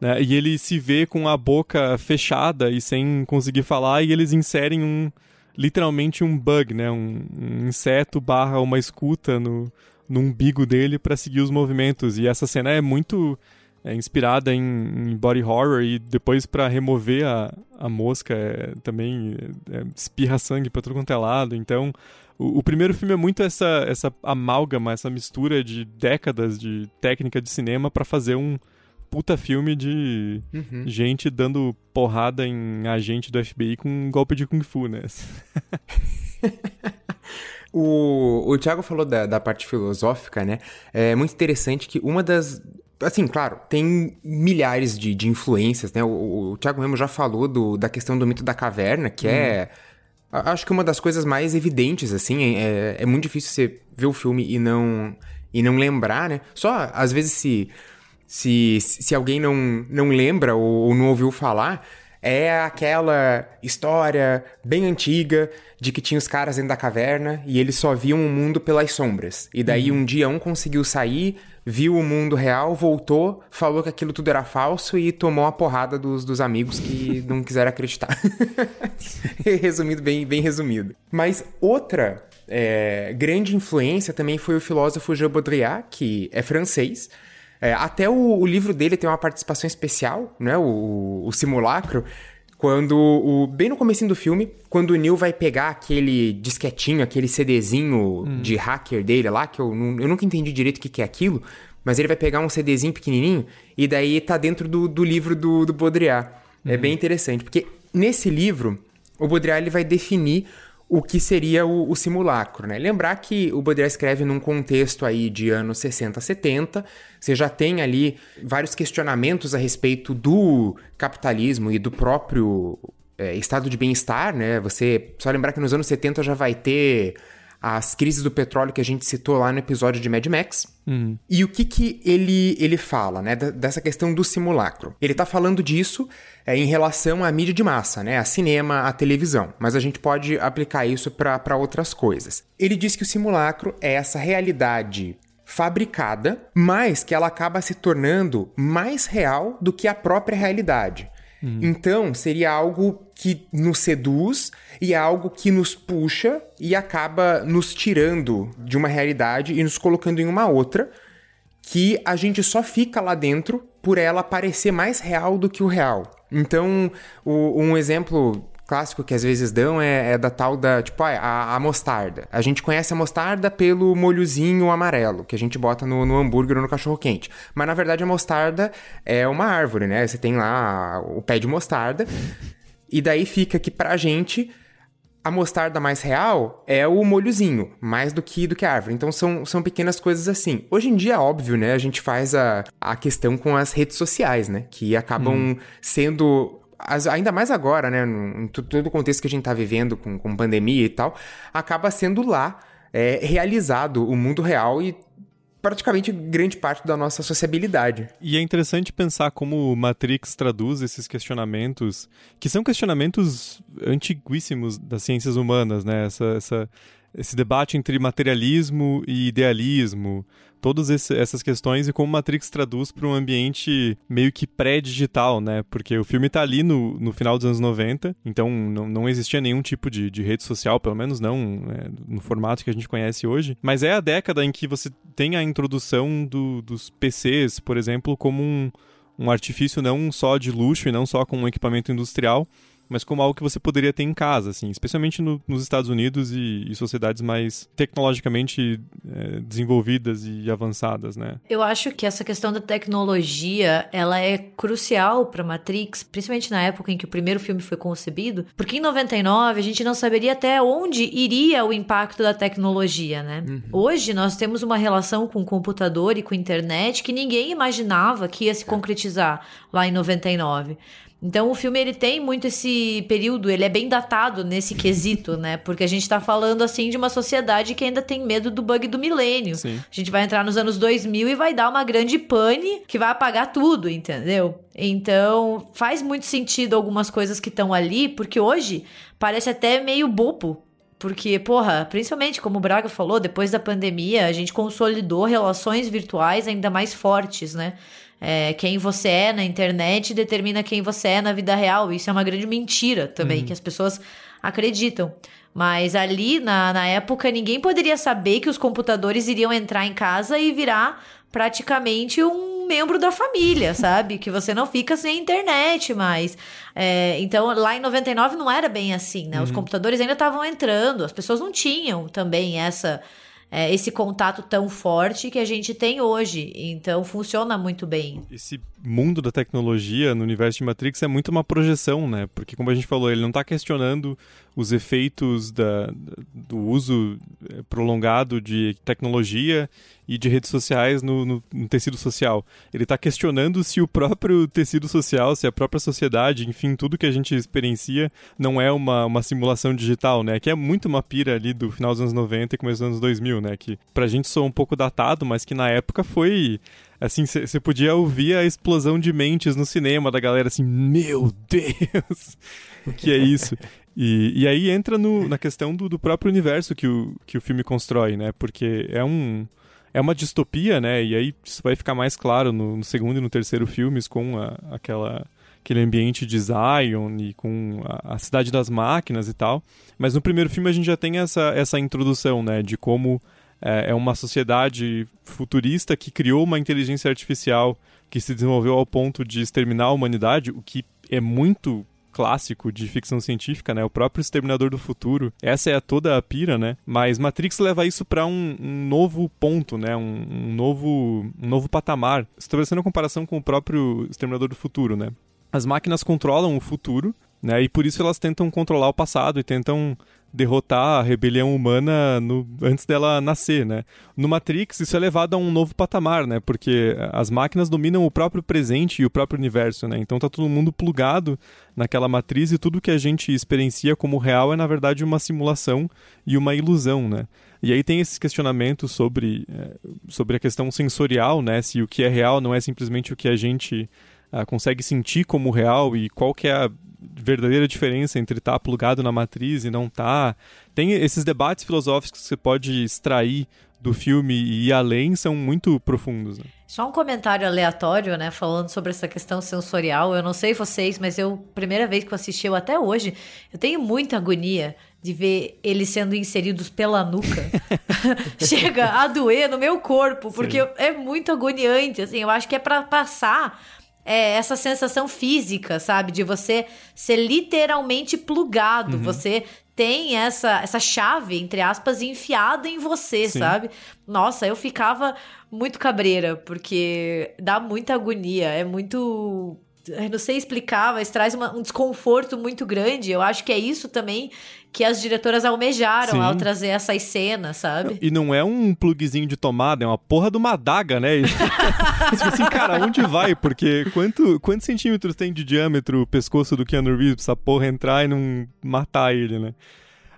né? E ele se vê com a boca fechada e sem conseguir falar e eles inserem um literalmente um bug, né? Um, um inseto barra uma escuta no, no umbigo dele para seguir os movimentos. E essa cena é muito é, inspirada em, em, body horror e depois para remover a, a mosca é, também é, espirra sangue para todo quanto é lado. Então o, o, primeiro filme é muito essa, essa amálgama, essa mistura de décadas de técnica de cinema para fazer um puta filme de uhum. gente dando porrada em agente do FBI com um golpe de Kung Fu, né? o, o Thiago falou da, da parte filosófica, né? É muito interessante que uma das assim, claro, tem milhares de, de influências, né? O, o Thiago mesmo já falou do, da questão do mito da caverna, que é uhum. Acho que uma das coisas mais evidentes, assim, é, é muito difícil você ver o filme e não, e não lembrar, né? Só, às vezes, se, se, se alguém não, não lembra ou, ou não ouviu falar, é aquela história bem antiga de que tinha os caras dentro da caverna e eles só viam o mundo pelas sombras. E daí uhum. um dia um conseguiu sair, viu o mundo real, voltou, falou que aquilo tudo era falso e tomou a porrada dos, dos amigos que não quiseram acreditar. resumido, bem, bem resumido. Mas outra é, grande influência também foi o filósofo Jean Baudrillard, que é francês. É, até o, o, livro dele tem uma participação especial, né? O, o simulacro, quando o bem no começo do filme, quando o Neil vai pegar aquele disquetinho, aquele CDzinho hum. de hacker dele lá, que eu, eu nunca entendi direito o que, que é aquilo, mas ele vai pegar um CDzinho pequenininho e daí tá dentro do, do livro do, do Baudrillard. É uhum. bem interessante, porque nesse livro, o Baudrillard ele vai definir o que seria o, o, simulacro, né? Lembrar que o Baudrillard escreve num contexto aí de anos 60, 70, você já tem ali vários questionamentos a respeito do capitalismo e do próprio é, estado de bem-estar, né? Você só lembrar que nos anos 70 já vai ter as crises do petróleo que a gente citou lá no episódio de Mad Max. Uhum. E o que que ele, ele fala, né, dessa questão do simulacro? Ele está falando disso é, em relação à mídia de massa, né, a cinema, a televisão, mas a gente pode aplicar isso para outras coisas. Ele diz que o simulacro é essa realidade fabricada, mas que ela acaba se tornando mais real do que a própria realidade. Uhum. Então, seria algo que nos seduz e é algo que nos puxa e acaba nos tirando de uma realidade e nos colocando em uma outra que a gente só fica lá dentro por ela parecer mais real do que o real. Então, o, um exemplo clássico que às vezes dão é, é da tal da, tipo, ah, a, a, mostarda. A gente conhece a mostarda pelo molhozinho amarelo, que a gente bota no, no hambúrguer ou no cachorro-quente. Mas na verdade a mostarda é uma árvore, né? Você tem lá o pé de mostarda. e daí fica que pra gente a mostarda mais real é o molhozinho, mais do que do que a árvore. Então são, são pequenas coisas assim. Hoje em dia, óbvio, né? A gente faz a, a questão com as redes sociais, né? Que acabam hum. sendo as, ainda mais agora, né, em todo o contexto que a gente está vivendo com, com pandemia e tal, acaba sendo lá é, realizado o mundo real e praticamente grande parte da nossa sociabilidade. E é interessante pensar como Matrix traduz esses questionamentos, que são questionamentos antiguíssimos das ciências humanas, né? Essa, essa, esse debate entre materialismo e idealismo, todas essas questões e como Matrix traduz para um ambiente meio que pré-digital, né? Porque o filme está ali no, no final dos anos 90, então não, não existia nenhum tipo de, de rede social, pelo menos não é, no formato que a gente conhece hoje. Mas é a década em que você tem a introdução do, dos PCs, por exemplo, como um, um artifício não só de luxo e não só com um equipamento industrial, mas como algo que você poderia ter em casa, assim, especialmente no, nos Estados Unidos e, e sociedades mais tecnologicamente é, desenvolvidas e avançadas, né? Eu acho que essa questão da tecnologia, ela é crucial para Matrix, principalmente na época em que o primeiro filme foi concebido, porque em 99 a gente não saberia até onde iria o impacto da tecnologia, né? Uhum. Hoje nós temos uma relação com o computador e com a internet que ninguém imaginava que ia se concretizar lá em 99. Então o filme ele tem muito esse período, ele é bem datado nesse quesito, né? Porque a gente tá falando assim de uma sociedade que ainda tem medo do bug do milênio. Sim. A gente vai entrar nos anos 2000 e vai dar uma grande pane que vai apagar tudo, entendeu? Então, faz muito sentido algumas coisas que estão ali, porque hoje parece até meio bobo porque, porra, principalmente como o Braga falou, depois da pandemia, a gente consolidou relações virtuais ainda mais fortes, né? É, quem você é na internet determina quem você é na vida real. Isso é uma grande mentira também, uhum. que as pessoas acreditam. Mas ali, na, na época, ninguém poderia saber que os computadores iriam entrar em casa e virar praticamente um membro da família, sabe? Que você não fica sem internet mais. É, então, lá em 99 não era bem assim, né? Uhum. Os computadores ainda estavam entrando, as pessoas não tinham também essa é, esse contato tão forte que a gente tem hoje. Então funciona muito bem. Esse mundo da tecnologia no universo de Matrix é muito uma projeção, né? Porque, como a gente falou, ele não está questionando os efeitos da, do uso eh, prolongado de tecnologia e de redes sociais no, no, no tecido social. Ele está questionando se o próprio tecido social, se a própria sociedade, enfim, tudo que a gente experiencia não é uma, uma simulação digital, né? Que é muito uma pira ali do final dos anos 90 e começo dos anos 2000, né? Que pra gente soa um pouco datado, mas que na época foi assim, você podia ouvir a explosão de mentes no cinema da galera assim, meu Deus, o que é isso? E, e aí entra no, na questão do, do próprio universo que o, que o filme constrói, né? Porque é um é uma distopia, né? E aí isso vai ficar mais claro no, no segundo e no terceiro filmes com a, aquela aquele ambiente de Zion e com a, a, cidade das máquinas e tal. Mas no primeiro filme a gente já tem essa, essa introdução, né? De como é, é uma sociedade futurista que criou uma inteligência artificial que se desenvolveu ao ponto de exterminar a humanidade, o que é muito clássico de ficção científica, né? O próprio Exterminador do Futuro. Essa é toda a pira, né? Mas Matrix leva isso para um, um, novo ponto, né? Um, um, novo, um novo patamar, estabelecendo a comparação com o próprio Exterminador do Futuro, né? As máquinas controlam o futuro, né? E por isso elas tentam controlar o passado e tentam derrotar a rebelião humana no, antes dela nascer, né? No Matrix, isso é levado a um novo patamar, né? Porque as máquinas dominam o próprio presente e o próprio universo, né? Então tá todo mundo plugado naquela matriz e tudo que a gente experiencia como real é, na verdade, uma simulação e uma ilusão, né? E aí tem esses questionamentos sobre, é, sobre a questão sensorial, né? Se o que é real não é simplesmente o que a gente uh, consegue sentir como real e qual que é a verdadeira diferença entre estar tá plugado na matriz e não estar. Tá. Tem esses debates filosóficos que você pode extrair do filme e ir além são muito profundos. Né? Só um comentário aleatório, né? Falando sobre essa questão sensorial. Eu não sei vocês, mas eu, primeira vez que eu assisti, eu até hoje, eu tenho muita agonia de ver eles sendo inseridos pela nuca. Chega a doer no meu corpo, porque Sim. é muito agoniante, assim. Eu acho que é para passar é, essa sensação física, sabe? De você ser literalmente plugado. Uhum. Você tem essa, essa chave, entre aspas, enfiada em você, Sim. sabe? Nossa, eu ficava muito cabreira, porque dá muita agonia, é muito eu não sei explicar, mas traz uma, um desconforto muito grande. Eu acho que é isso também que as diretoras almejaram Sim. ao trazer essas cenas, sabe? E não é um plugzinho de tomada, é uma porra de uma adaga, né? tipo assim, cara, onde vai? Porque quanto, quantos centímetros tem de diâmetro o pescoço do Keanu Reeves pra essa porra entrar e não matar ele, né?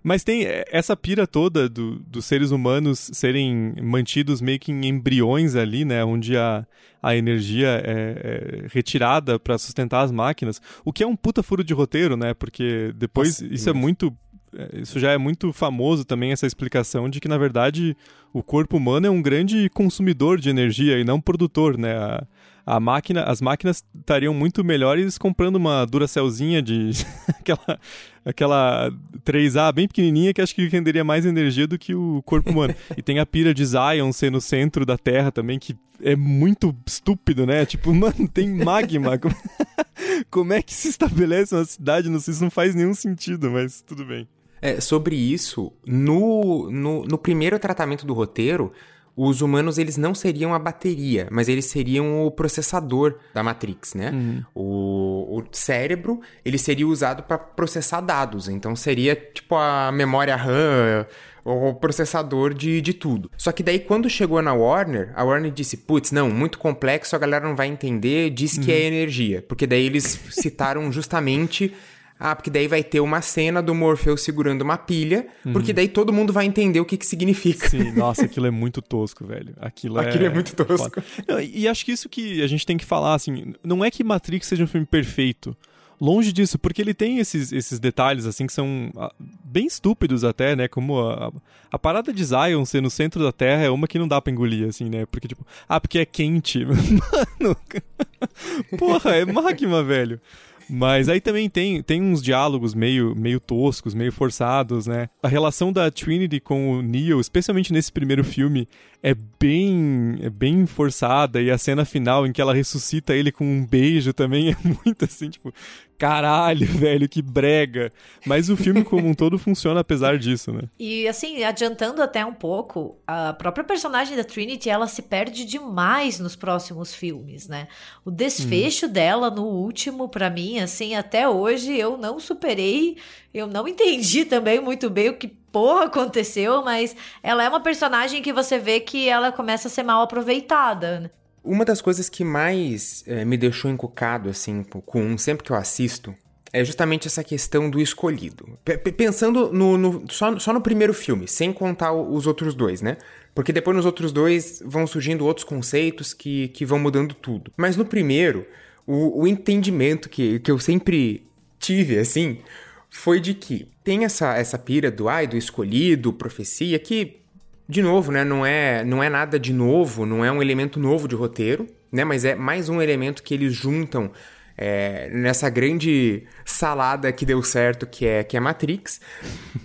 Mas tem essa pira toda do, dos seres humanos serem mantidos meio que em embriões ali, né? Onde a, a energia é, é retirada para sustentar as máquinas. O que é um puta furo de roteiro, né? Porque depois Nossa, isso é muito é, isso já é muito famoso também, essa explicação de que, na verdade, o corpo humano é um grande consumidor de energia e não produtor, né? A, a máquina, as máquinas estariam muito melhores comprando uma Duracelzinha de aquela, aquela 3A bem pequenininha que acho que renderia mais energia do que o corpo humano. e tem a pira de Zion ser no centro da Terra também, que é muito estúpido, né? Tipo, mano, tem magma. Como é que se estabelece uma cidade? Não sei se não faz nenhum sentido, mas tudo bem. É, sobre isso, no, no, no primeiro tratamento do roteiro, os humanos eles não seriam a bateria, mas eles seriam o processador da Matrix, né? Uhum. O, o, cérebro ele seria usado para processar dados, então seria tipo a memória RAM, o processador de, de tudo. Só que daí quando chegou na Warner, a Warner disse, putz, não, muito complexo, a galera não vai entender, diz uhum. que é uhum. energia, porque daí eles citaram justamente ah, porque daí vai ter uma cena do Morpheus segurando uma pilha, uhum. porque daí todo mundo vai entender o que que significa. Sim, nossa, aquilo é muito tosco, velho. Aquilo, aquilo é... é muito tosco. e acho que isso que a gente tem que falar, assim, não é que Matrix seja um filme perfeito. Longe disso, porque ele tem esses, esses detalhes, assim, que são ah, bem estúpidos até, né? Como a, a parada de Zion ser no centro da Terra é uma que não dá pra engolir, assim, né? Porque, tipo, ah, porque é quente. Mano, porra, é magma, velho. Mas aí também tem, tem uns diálogos meio, meio toscos, meio forçados, né? A relação da Trinity com o Neo, especialmente nesse primeiro filme, é bem, é bem forçada. E a cena final em que ela ressuscita ele com um beijo também é muito assim, tipo, caralho, velho, que brega. Mas o filme como um todo funciona apesar disso, né? E assim, adiantando até um pouco, a própria personagem da Trinity, ela se perde demais nos próximos filmes, né? O desfecho hum. dela no último, para mim, assim, até hoje eu não superei, eu não entendi também muito bem o que porra aconteceu, mas ela é uma personagem que você vê que ela começa a ser mal aproveitada. Uma das coisas que mais é, me deixou encucado, assim, com sempre que eu assisto, é justamente essa questão do escolhido. P pensando no, no, só, só no primeiro filme, sem contar os outros dois, né? Porque depois nos outros dois vão surgindo outros conceitos que, que vão mudando tudo. Mas no primeiro, o, o entendimento que, que eu sempre tive, assim, foi de que tem essa, essa pira do ai, do escolhido, profecia, que de novo, né, não é, não é nada de novo, não é um elemento novo de roteiro, né, mas é mais um elemento que eles juntam é, nessa grande salada que deu certo, que é, que é Matrix.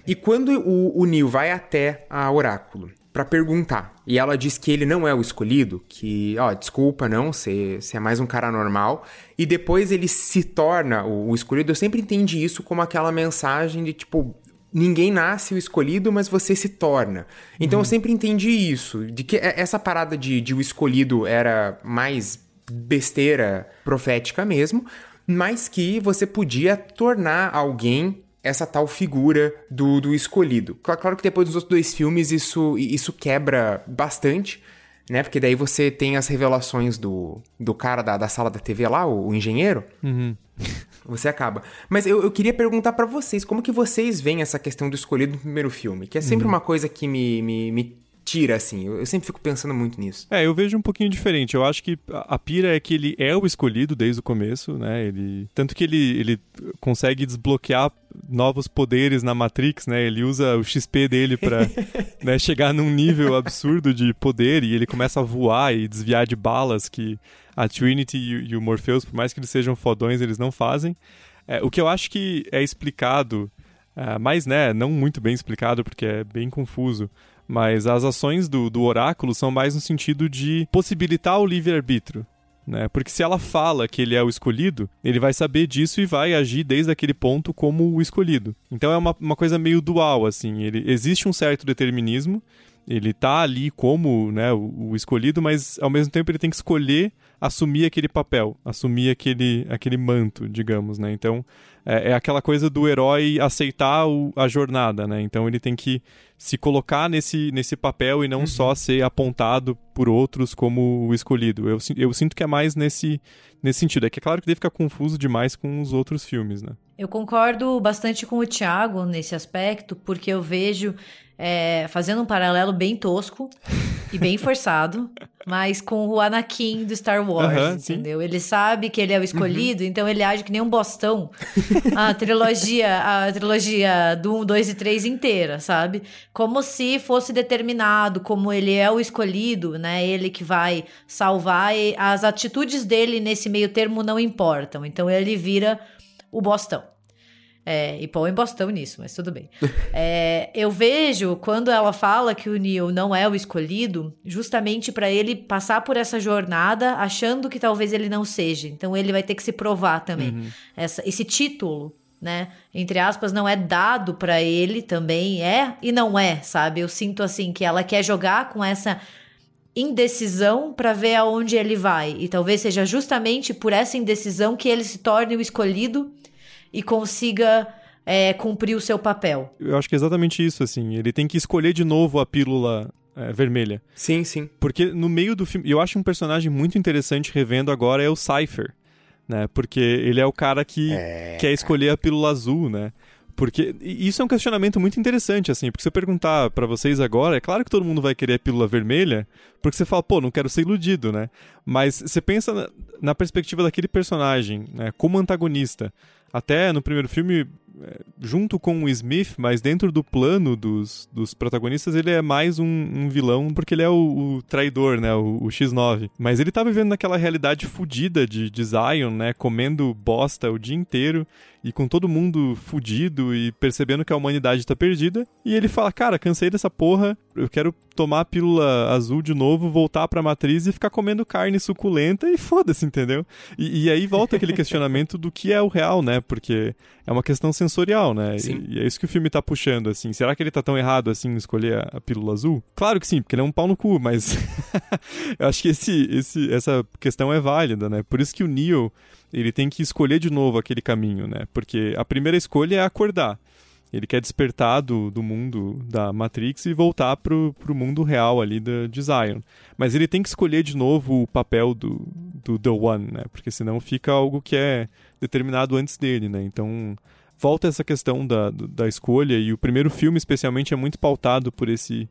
E quando o, o Neo vai até a Oráculo para perguntar, e ela diz que ele não é o escolhido, que, ó, desculpa, não, você, é mais um cara normal, e depois ele se torna o, o escolhido, eu sempre entendi isso como aquela mensagem de, tipo, ninguém nasce o escolhido, mas você se torna. Então uhum. eu sempre entendi isso, de que essa parada de, de o escolhido era mais besteira profética mesmo, mas que você podia tornar alguém essa tal figura do, do escolhido. Claro que depois dos outros dois filmes isso, isso quebra bastante, né? Porque daí você tem as revelações do, do cara da, da sala da TV lá, o, o engenheiro. Uhum. Você acaba. Mas eu, eu queria perguntar para vocês, como que vocês veem essa questão do escolhido no primeiro filme? Que é sempre uhum. uma coisa que me, me, me tira, assim. Eu, eu, sempre fico pensando muito nisso. É, eu vejo um pouquinho diferente. Eu acho que a, a pira é que ele é o escolhido desde o começo, né? Ele, tanto que ele, ele consegue desbloquear novos poderes na Matrix, né? Ele usa o XP dele pra né, chegar num nível absurdo de poder e ele começa a voar e desviar de balas que a Trinity e, e o Morpheus, por mais que eles sejam fodões, eles não fazem. É, o que eu acho que é explicado, é, mas né, não muito bem explicado porque é bem confuso, mas as ações do, do oráculo são mais no sentido de possibilitar o livre-arbítrio. Né? Porque se ela fala que ele é o escolhido, ele vai saber disso e vai agir desde aquele ponto como o escolhido. Então é uma, uma coisa meio dual, assim. Ele, existe um certo determinismo, ele tá ali como né, o, o, escolhido, mas ao mesmo tempo ele tem que escolher assumir aquele papel, assumir aquele, aquele manto, digamos, né? Então é, é aquela coisa do herói aceitar o, a jornada, né? Então ele tem que se colocar nesse, nesse papel e não uhum. só ser apontado por outros como o escolhido. Eu, eu sinto que é mais nesse, nesse sentido. É que é claro que deve ficar confuso demais com os outros filmes, né? Eu concordo bastante com o Thiago nesse aspecto, porque eu vejo é, fazendo um paralelo bem tosco e bem forçado, mas com o Anakin do Star Wars, entendeu? Sim. Ele sabe que ele é o escolhido, uhum. então ele age que nem um bostão. A trilogia, a trilogia do 1, 2 e 3 inteira, sabe? Como se fosse determinado, como ele é o escolhido, né? Ele que vai salvar e as atitudes dele nesse meio termo não importam. Então ele vira o bostão. É, e põe Bostão nisso, mas tudo bem. É, eu vejo quando ela fala que o Neil não é o escolhido, justamente para ele passar por essa jornada achando que talvez ele não seja. Então ele vai ter que se provar também. Uhum. Essa, esse título, né? Entre aspas, não é dado para ele também, é e não é, sabe? Eu sinto assim que ela quer jogar com essa indecisão para ver aonde ele vai. E talvez seja justamente por essa indecisão que ele se torne o escolhido e consiga é, cumprir o seu papel. Eu acho que é exatamente isso, assim. Ele tem que escolher de novo a pílula é, vermelha. Sim, sim. Porque no meio do filme. Eu acho um personagem muito interessante revendo agora é o Cypher. Né? Porque ele é o cara que é... quer escolher a pílula azul, né? Porque isso é um questionamento muito interessante, assim, porque se eu perguntar para vocês agora, é claro que todo mundo vai querer a pílula vermelha, porque você fala, pô, não quero ser iludido, né? Mas você pensa na, na perspectiva daquele personagem, né, como antagonista. Até no primeiro filme, é, junto com o Smith, mas dentro do plano dos, dos protagonistas, ele é mais um, um vilão, porque ele é o, o traidor, né? O, o, X9. Mas ele tá vivendo naquela realidade fodida de, de Zion, né? Comendo bosta o dia inteiro e com todo mundo fudido e percebendo que a humanidade tá perdida. E ele fala: Cara, cansei dessa porra, eu quero tomar a pílula azul de novo, voltar pra matriz e ficar comendo carne suculenta e foda-se, entendeu? E, e, aí volta aquele questionamento do que é o real, né? Porque é uma questão sensorial, né? E, e, é isso que o filme tá puxando, assim. Será que ele tá tão errado assim em escolher a, a pílula azul? Claro que sim, porque ele é um pau no cu, mas eu acho que esse, esse, essa questão é válida, né? Por isso que o Neo ele tem que escolher de novo aquele caminho, né? Porque a primeira escolha é acordar. Ele quer despertar do, do mundo da Matrix e voltar pro, pro mundo real ali da, de Zion. Mas ele tem que escolher de novo o papel do, do The One, né? Porque senão fica algo que é determinado antes dele, né? Então volta essa questão da, da escolha e o primeiro filme especialmente é muito pautado por esse,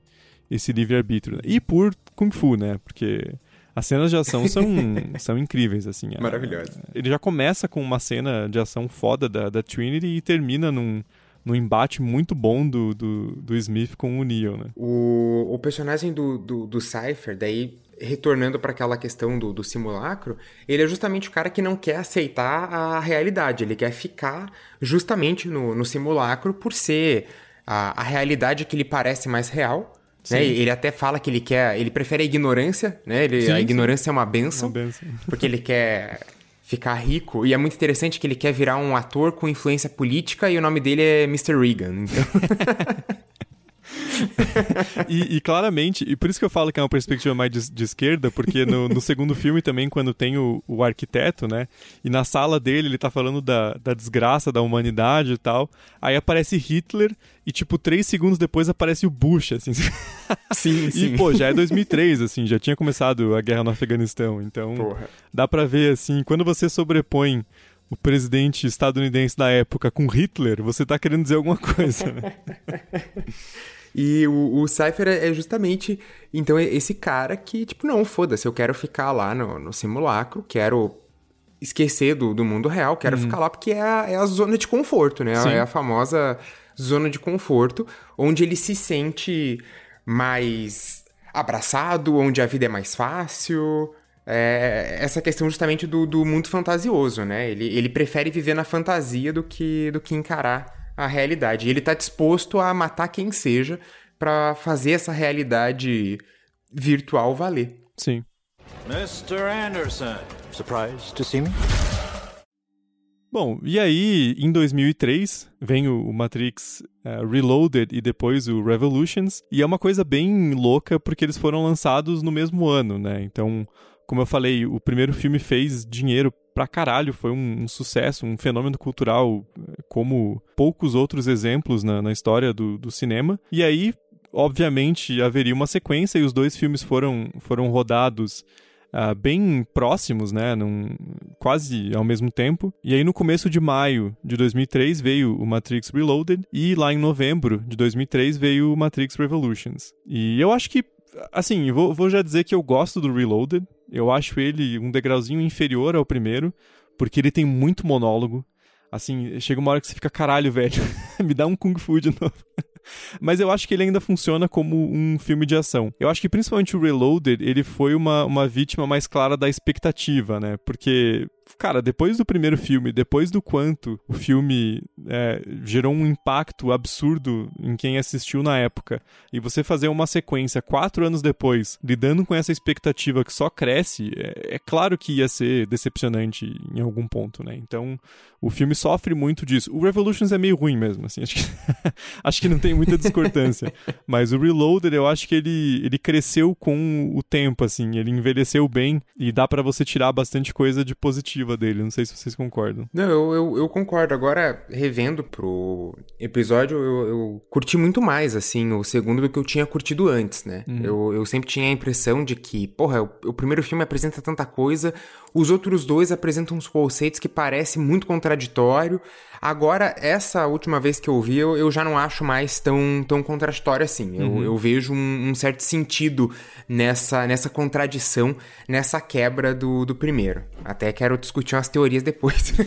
esse livre-arbítrio. Né? E por Kung Fu, né? Porque as cenas de ação são, são incríveis, assim. Maravilhosas. Ele já começa com uma cena de ação foda da, da Trinity e termina num, num embate muito bom do, do, do Smith com o Neo, né? O, o personagem do, do, do Cypher, daí retornando para aquela questão do, do simulacro, ele é justamente o cara que não quer aceitar a realidade, ele quer ficar justamente no, no simulacro por ser a, a realidade que lhe parece mais real, né? Ele até fala que ele quer, ele prefere a ignorância, né? Ele, sim, a ignorância sim. é uma benção, uma benção, porque ele quer ficar rico. E é muito interessante que ele quer virar um ator com influência política e o nome dele é Mr. Reagan. Então... e, e, claramente, e por isso que eu falo que é uma perspectiva mais de, de esquerda, porque no, no, segundo filme também, quando tem o, o, arquiteto, né? E na sala dele ele tá falando da, da desgraça da humanidade e tal. Aí aparece Hitler e, tipo, três segundos depois aparece o Bush, assim. Sim, sim. E, pô, já é 2003, assim, já tinha começado a guerra no Afeganistão. Então, Porra. dá pra ver, assim, quando você sobrepõe o presidente estadunidense da época com Hitler, você tá querendo dizer alguma coisa, né? E o, o Cypher é, é justamente, então, esse cara que, tipo, não, foda-se, eu quero ficar lá no, no simulacro, quero esquecer do, do mundo real, quero Uhum. ficar lá porque é a, é a zona de conforto, né? Sim. É a famosa zona de conforto, onde ele se sente mais abraçado, onde a vida é mais fácil. É, essa questão justamente do, do mundo fantasioso, né? Ele, ele prefere viver na fantasia do que, do que encarar a realidade. E ele tá disposto a matar quem seja pra fazer essa realidade virtual valer. Sim. Mr. Anderson. Surprised to see me? Bom, e aí, em 2003, vem o Matrix eh, Reloaded e depois o Revolutions, e é uma coisa bem louca porque eles foram lançados no mesmo ano, né? Então, como eu falei, o primeiro filme fez dinheiro pra caralho, foi um, um sucesso, um fenômeno cultural eh, como poucos outros exemplos na, na história do, do cinema. E aí, obviamente, haveria uma sequência e os dois filmes foram, foram rodados ah, bem próximos, né, num, quase ao mesmo tempo. E aí no começo de maio de 2003 veio o Matrix Reloaded e lá em novembro de 2003 veio o Matrix Revolutions. E eu acho que, assim, vou, vou já dizer que eu gosto do Reloaded. Eu acho ele um degrauzinho inferior ao primeiro, porque ele tem muito monólogo. Assim, chega uma hora que você fica, caralho, velho, me dá um Kung Fu de novo. Mas eu acho que ele ainda funciona como um filme de ação. Eu acho que principalmente o Reloaded, ele foi uma, uma vítima mais clara da expectativa, né? Porque, cara, depois do primeiro filme, depois do quanto o filme é, gerou um impacto absurdo em quem assistiu na época, e você fazer uma sequência quatro anos depois, lidando com essa expectativa que só cresce, é, é claro que ia ser decepcionante em algum ponto, né? Então, o filme sofre muito disso. O Revolutions é meio ruim mesmo, assim, acho que, acho que não tem muita discordância. Mas o Reloaded, eu acho que ele, ele cresceu com o tempo, assim, ele envelheceu bem e dá pra você tirar bastante coisa de positiva dele. Não sei se vocês concordam. Não, eu, eu, eu concordo. Agora, revendo pro episódio, eu, eu curti muito mais, assim, o segundo do que eu tinha curtido antes, né? Eu, eu sempre tinha a impressão de que, porra, o, o primeiro filme apresenta tanta coisa, os outros dois apresentam uns conceitos que parece muito contraditório. Agora, essa última vez que eu vi, eu, eu já não acho mais tão, tão contraditório assim. Eu, eu vejo um, um certo sentido nessa, nessa contradição, nessa quebra do, do primeiro. Até quero discutir umas teorias depois.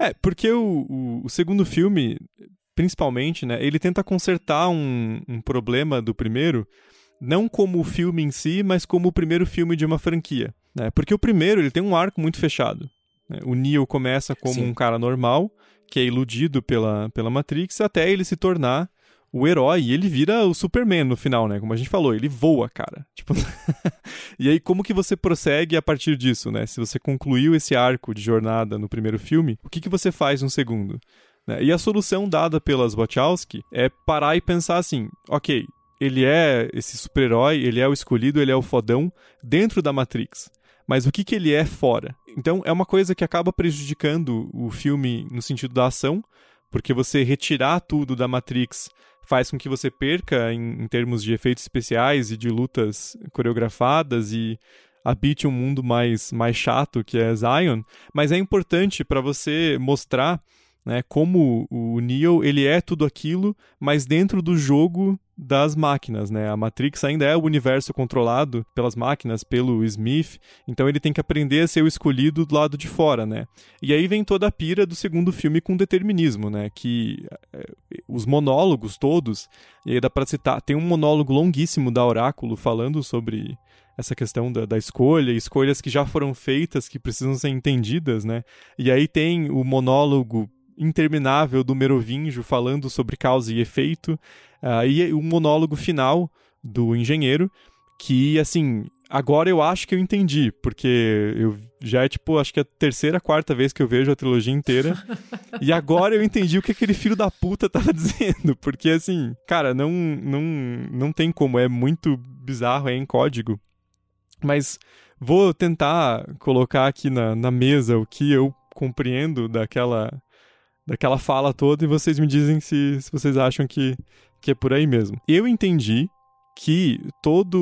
É, porque o, o, o segundo filme, principalmente, né, ele tenta consertar um, um problema do primeiro, não como o filme em si, mas como o primeiro filme de uma franquia. Né? Porque o primeiro, ele tem um arco muito fechado. né? O Neo começa como Sim. um cara normal, que é iludido pela, pela Matrix, até ele se tornar o herói, e ele vira o Superman no final, né? Como a gente falou, ele voa, cara. Tipo... e aí, como que você prossegue a partir disso, né? Se você concluiu esse arco de jornada no primeiro filme, o que, que você faz no segundo? Né? E a solução dada pelas Wachowski é parar e pensar assim, ok, ele é esse super-herói, ele é o escolhido, ele é o fodão dentro da Matrix. Mas o que, que ele é fora? Então, é uma coisa que acaba prejudicando o filme no sentido da ação, porque você retirar tudo da Matrix faz com que você perca em, em termos de efeitos especiais e de lutas coreografadas e habite um mundo mais, mais chato que é Zion, mas é importante para você mostrar né, como o Neo ele é tudo aquilo, mas dentro do jogo das máquinas, né? A Matrix ainda é o universo controlado pelas máquinas, pelo Smith, então ele tem que aprender a ser o escolhido do lado de fora, né? E aí vem toda a pira do segundo filme com determinismo, né? Que é, os monólogos todos, e aí dá pra citar, tem um monólogo longuíssimo da Oráculo falando sobre essa questão da, da escolha, escolhas que já foram feitas, que precisam ser entendidas, né? E aí tem o monólogo interminável do Merovingio falando sobre causa e efeito, uh, e o monólogo final do engenheiro, que, assim, agora eu acho que eu entendi, porque eu já é, tipo, acho que é a terceira, quarta vez que eu vejo a trilogia inteira, e agora eu entendi o que aquele filho da puta tava dizendo, porque, assim, cara, não, não, não tem como, é muito bizarro, é em código, mas vou tentar colocar aqui na, na mesa o que eu compreendo daquela daquela fala toda e vocês me dizem se, se vocês acham que, que é por aí mesmo. Eu entendi que toda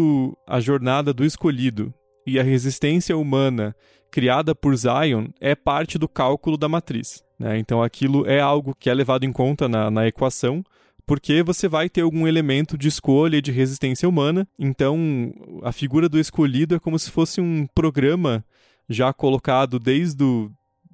a jornada do escolhido e a resistência humana criada por Zion é parte do cálculo da matriz. Né? Então aquilo é algo que é levado em conta na, na equação, porque você vai ter algum elemento de escolha e de resistência humana. Então a figura do escolhido é como se fosse um programa já colocado desde o,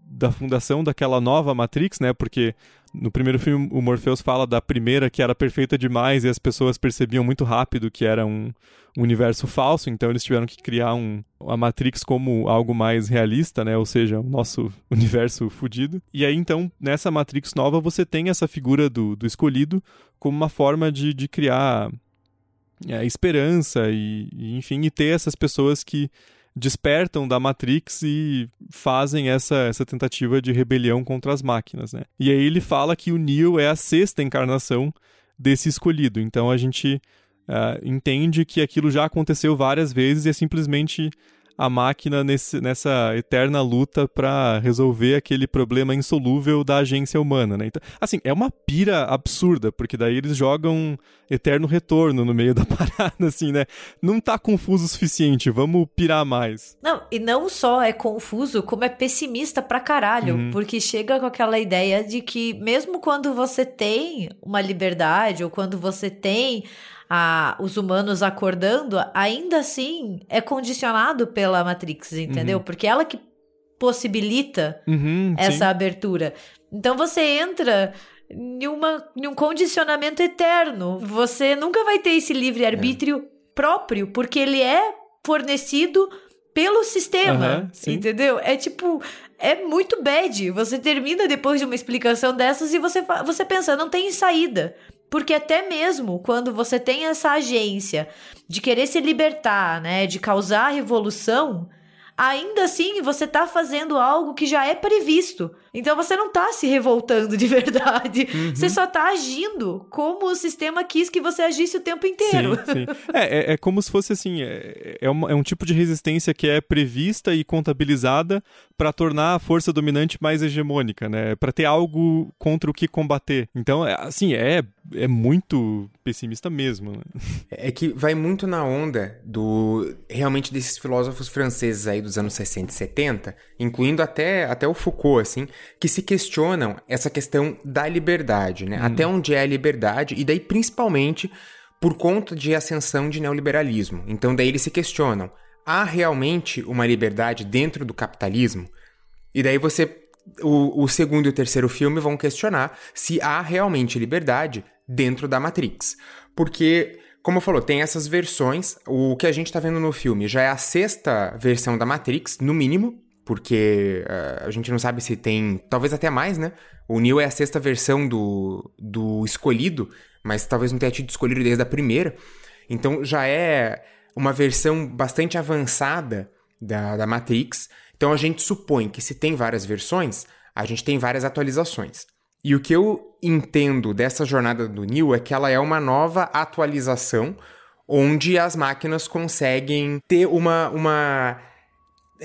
da fundação daquela nova Matrix, né? Porque no primeiro filme o Morpheus fala da primeira que era perfeita demais e as pessoas percebiam muito rápido que era um, universo falso, então eles tiveram que criar um, a Matrix como algo mais realista, né? Ou seja, o nosso universo fudido. E aí então, nessa Matrix nova, você tem essa figura do, do escolhido como uma forma de, de criar é, esperança e, e, enfim, e ter essas pessoas que despertam da Matrix e fazem essa, essa tentativa de rebelião contra as máquinas, né? E aí ele fala que o Neo é a sexta encarnação desse escolhido. Então a gente uh, entende que aquilo já aconteceu várias vezes e é simplesmente a máquina nesse, nessa eterna luta para resolver aquele problema insolúvel da agência humana, né? Então, assim, é uma pira absurda, porque daí eles jogam eterno retorno no meio da parada, assim, né? Não tá confuso o suficiente, vamos pirar mais. Não, e não só é confuso, como é pessimista pra caralho, uhum. porque chega com aquela ideia de que mesmo quando você tem uma liberdade ou quando você tem a, os humanos acordando, ainda assim é condicionado pela Matrix, entendeu? Uhum. Porque ela que possibilita uhum, essa sim. abertura. Então você entra em, uma, em um condicionamento eterno. Você nunca vai ter esse livre-arbítrio é. próprio, porque ele é fornecido pelo sistema, uhum, entendeu? É tipo, é muito bad. Você termina depois de uma explicação dessas e você, você pensa, não tem saída. Porque até mesmo quando você tem essa agência de querer se libertar, né, de causar revolução, ainda assim você está fazendo algo que já é previsto. Então você não está se revoltando de verdade. Uhum. Você só está agindo como o sistema quis que você agisse o tempo inteiro. Sim, sim. É, é, é, como se fosse assim: é, é, uma, é um tipo de resistência que é prevista e contabilizada para tornar a força dominante mais hegemônica, né? Para ter algo contra o que combater. Então, é, assim, é, é muito pessimista mesmo. Né? É que vai muito na onda do realmente desses filósofos franceses aí dos anos 60 e 70, incluindo até, até o Foucault, assim, que se questionam essa questão da liberdade, né? Hum. Até onde é a liberdade, e daí principalmente por conta de ascensão de neoliberalismo. Então daí eles se questionam: há realmente uma liberdade dentro do capitalismo? E daí você. O, o segundo e o terceiro filme vão questionar se há realmente liberdade dentro da Matrix. Porque como falou, tem essas versões. O que a gente está vendo no filme já é a sexta versão da Matrix, no mínimo porque uh, a gente não sabe se tem, talvez até mais, né? O Neo é a sexta versão do, do escolhido, mas talvez não tenha tido escolhido desde a primeira. Então já é uma versão bastante avançada da, da Matrix. Então a gente supõe que se tem várias versões, a gente tem várias atualizações. E o que eu entendo dessa jornada do Neo é que ela é uma nova atualização onde as máquinas conseguem ter uma, uma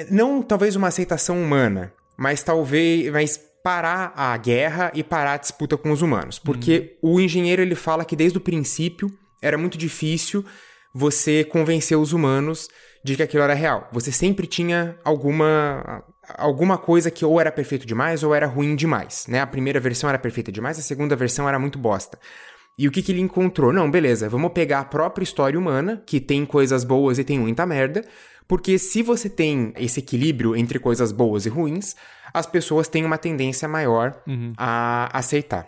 não talvez uma aceitação humana, mas talvez mas parar a guerra e parar a disputa com os humanos, porque uhum. o engenheiro ele fala que desde o princípio era muito difícil você convencer os humanos de que aquilo era real. Você sempre tinha alguma alguma coisa que ou era perfeito demais ou era ruim demais, né? A primeira versão era perfeita demais, a segunda versão era muito bosta. E o que, que ele encontrou? Não, beleza, vamos pegar a própria história humana, que tem coisas boas e tem muita merda, porque se você tem esse equilíbrio entre coisas boas e ruins, as pessoas têm uma tendência maior uhum. a aceitar.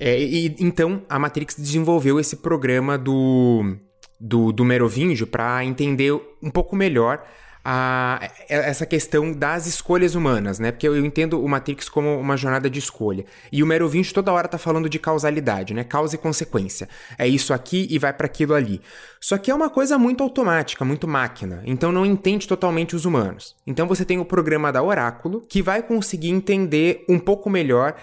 É, e, então, a Matrix desenvolveu esse programa do, do, do Merovingio para entender um pouco melhor a, essa questão das escolhas humanas, né? Porque eu entendo o Matrix como uma jornada de escolha. E o Merovingio toda hora tá falando de causalidade, né? Causa e consequência. É isso aqui e vai para aquilo ali. Só que é uma coisa muito automática, muito máquina. Então não entende totalmente os humanos. Então você tem o programa da Oráculo, que vai conseguir entender um pouco melhor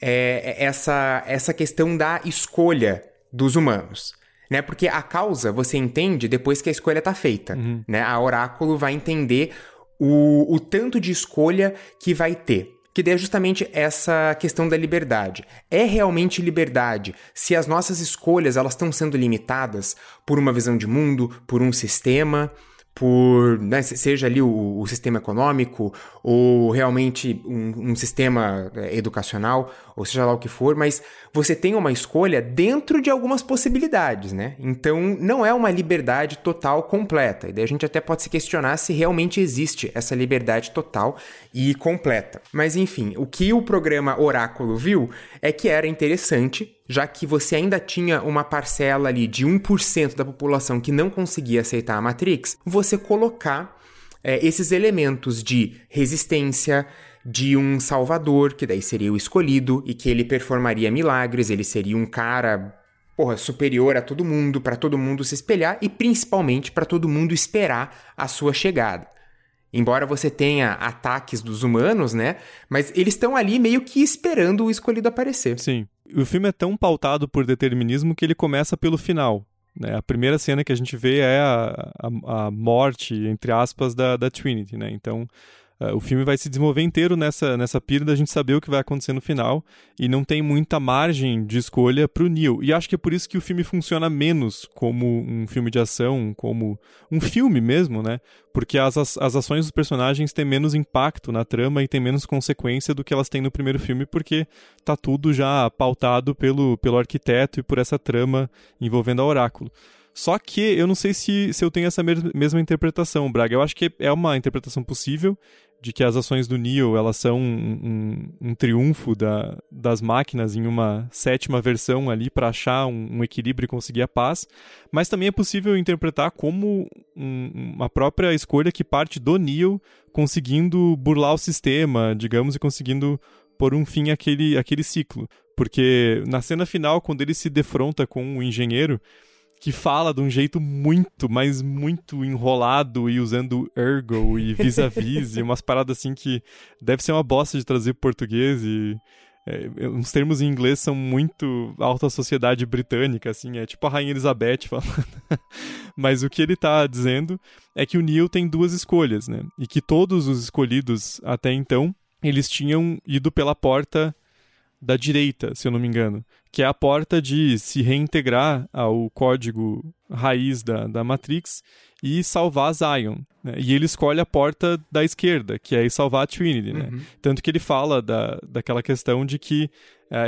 é, essa, essa questão da escolha dos humanos né? Porque a causa você entende depois que a escolha está feita, uhum. né? A oráculo vai entender o, o tanto de escolha que vai ter. Que é justamente essa questão da liberdade. É realmente liberdade se as nossas escolhas elas estão sendo limitadas por uma visão de mundo, por um sistema, por, né, seja ali o, o, sistema econômico ou realmente um, um, sistema é, educacional, ou seja lá o que for, mas você tem uma escolha dentro de algumas possibilidades, né? Então não é uma liberdade total completa. E daí a gente até pode se questionar se realmente existe essa liberdade total e completa. Mas enfim, o que o programa Oráculo viu é que era interessante já que você ainda tinha uma parcela ali de 1% da população que não conseguia aceitar a Matrix, você colocar é, esses elementos de resistência, de um salvador, que daí seria o escolhido e que ele performaria milagres, ele seria um cara porra, superior a todo mundo, para todo mundo se espelhar e principalmente para todo mundo esperar a sua chegada. Embora você tenha ataques dos humanos, né? Mas eles estão ali meio que esperando o escolhido aparecer. Sim o filme é tão pautado por determinismo que ele começa pelo final. Né? A primeira cena que a gente vê é a, a, a morte, entre aspas, da, da Trinity. Né? Então, o filme vai se desenvolver inteiro nessa, nessa pira da gente saber o que vai acontecer no final e não tem muita margem de escolha pro Neil. E acho que é por isso que o filme funciona menos como um filme de ação, como um filme mesmo, né? Porque as, as ações dos personagens têm menos impacto na trama e têm menos consequência do que elas têm no primeiro filme, porque tá tudo já pautado pelo, pelo arquiteto e por essa trama envolvendo a Oráculo. Só que eu não sei se, se eu tenho essa mesma interpretação, Braga. Eu acho que é uma interpretação possível de que as ações do Neo elas são um, um, um triunfo da, das máquinas em uma sétima versão ali para achar um, um, equilíbrio e conseguir a paz, mas também é possível interpretar como uma própria escolha que parte do Neo conseguindo burlar o sistema, digamos, e conseguindo pôr um fim àquele, àquele ciclo. Porque na cena final, quando ele se defronta com o engenheiro, que fala de um jeito muito, mas muito enrolado e usando ergo e vis-a-vis e umas paradas assim que deve ser uma bosta de trazer para português e é, uns termos em inglês são muito alta sociedade britânica, assim, é tipo a Rainha Elizabeth falando. Mas o que ele tá dizendo é que o Neil tem duas escolhas, né? E que todos os escolhidos até então, eles tinham ido pela porta da direita, se eu não me engano, que é a porta de se reintegrar ao código raiz da, da Matrix e salvar Zion. Né? E ele escolhe a porta da esquerda, que é salvar a Trinity. Né? Uhum. Tanto que ele fala da, daquela questão de que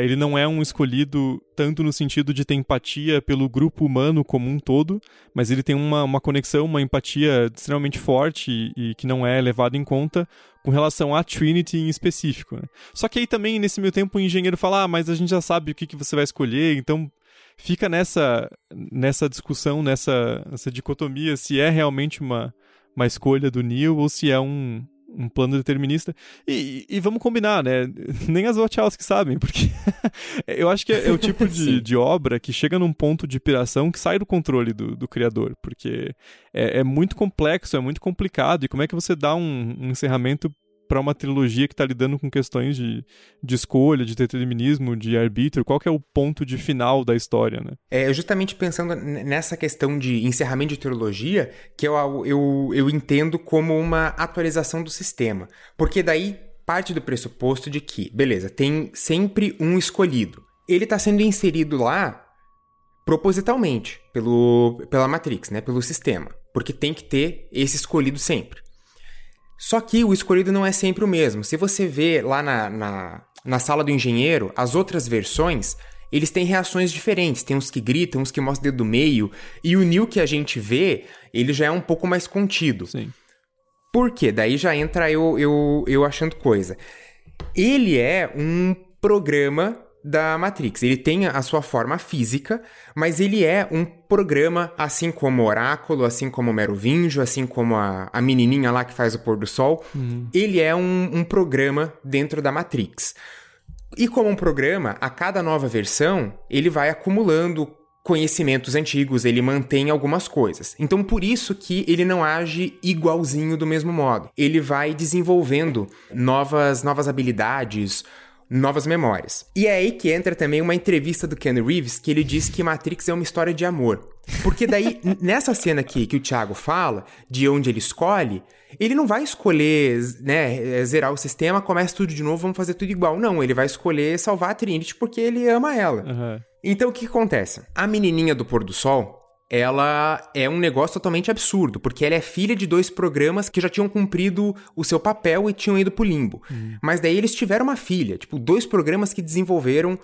ele não é um escolhido tanto no sentido de ter empatia pelo grupo humano como um todo, mas ele tem uma, uma conexão, uma empatia extremamente forte e, e que não é levada em conta com relação à Trinity em específico. Né? Só que aí também, nesse meio tempo, o engenheiro fala: ah, mas a gente já sabe o que, que você vai escolher, então fica nessa, nessa discussão, nessa, nessa dicotomia, se é realmente uma, uma escolha do Neil ou se é um, um plano determinista. E, e, vamos combinar, né? Nem as Wachowski sabem, porque eu acho que é, é o tipo de, de, obra que chega num ponto de piração que sai do controle do, do criador, porque é, é, muito complexo, é muito complicado, e como é que você dá um, um encerramento para uma trilogia que está lidando com questões de, de escolha, de determinismo, de arbítrio? Qual que é o ponto de final da história, né? É justamente pensando nessa questão de encerramento de trilogia que eu, eu, eu entendo como uma atualização do sistema. Porque daí parte do pressuposto de que, beleza, tem sempre um escolhido. Ele está sendo inserido lá propositalmente pelo, pela Matrix, né, pelo sistema, porque tem que ter esse escolhido sempre. Só que o escolhido não é sempre o mesmo. Se você vê lá na, na, na sala do engenheiro, as outras versões, eles têm reações diferentes. Tem uns que gritam, uns que mostram o dedo do meio. E o Neil que a gente vê, ele já é um pouco mais contido. Sim. Por quê? Daí já entra eu, eu, eu achando coisa. Ele é um programa da Matrix. Ele tem a sua forma física, mas ele é um programa, assim como o Oráculo, assim como o Merovingio, assim como a, a menininha lá que faz o pôr do sol. Uhum. Ele é um, um programa dentro da Matrix. E como um programa, a cada nova versão, ele vai acumulando conhecimentos antigos, ele mantém algumas coisas. Então por isso que ele não age igualzinho do mesmo modo. Ele vai desenvolvendo novas novas habilidades, novas memórias. E é aí que entra também uma entrevista do Ken Reeves que ele diz que Matrix é uma história de amor. Porque daí, nessa cena aqui que o Thiago fala, de onde ele escolhe, ele não vai escolher, né, zerar o sistema, começa tudo de novo, vamos fazer tudo igual. Não, ele vai escolher salvar a Trinity porque ele ama ela. Uhum. Então o que acontece? A menininha do pôr do sol, ela é um negócio totalmente absurdo, porque ela é filha de dois programas que já tinham cumprido o seu papel e tinham ido pro limbo. Uhum. Mas daí eles tiveram uma filha, tipo, dois programas que desenvolveram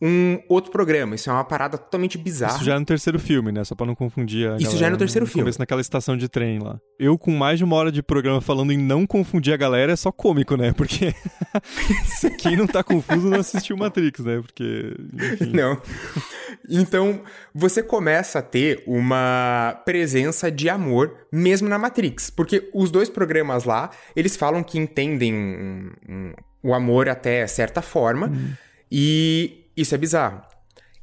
um outro programa. Isso é uma parada totalmente bizarra. Isso já é no terceiro filme, né? Só pra não confundir a Isso já é no terceiro no filme. Começo naquela estação de trem lá. Eu, com mais de uma hora de programa falando em não confundir a galera, é só cômico, né? Porque quem não tá confuso não assistiu Matrix, né? Porque, enfim. Não. Então, você começa a ter uma presença de amor mesmo na Matrix. Porque os dois programas lá, eles falam que entendem o amor até certa forma. Hum. E isso é bizarro.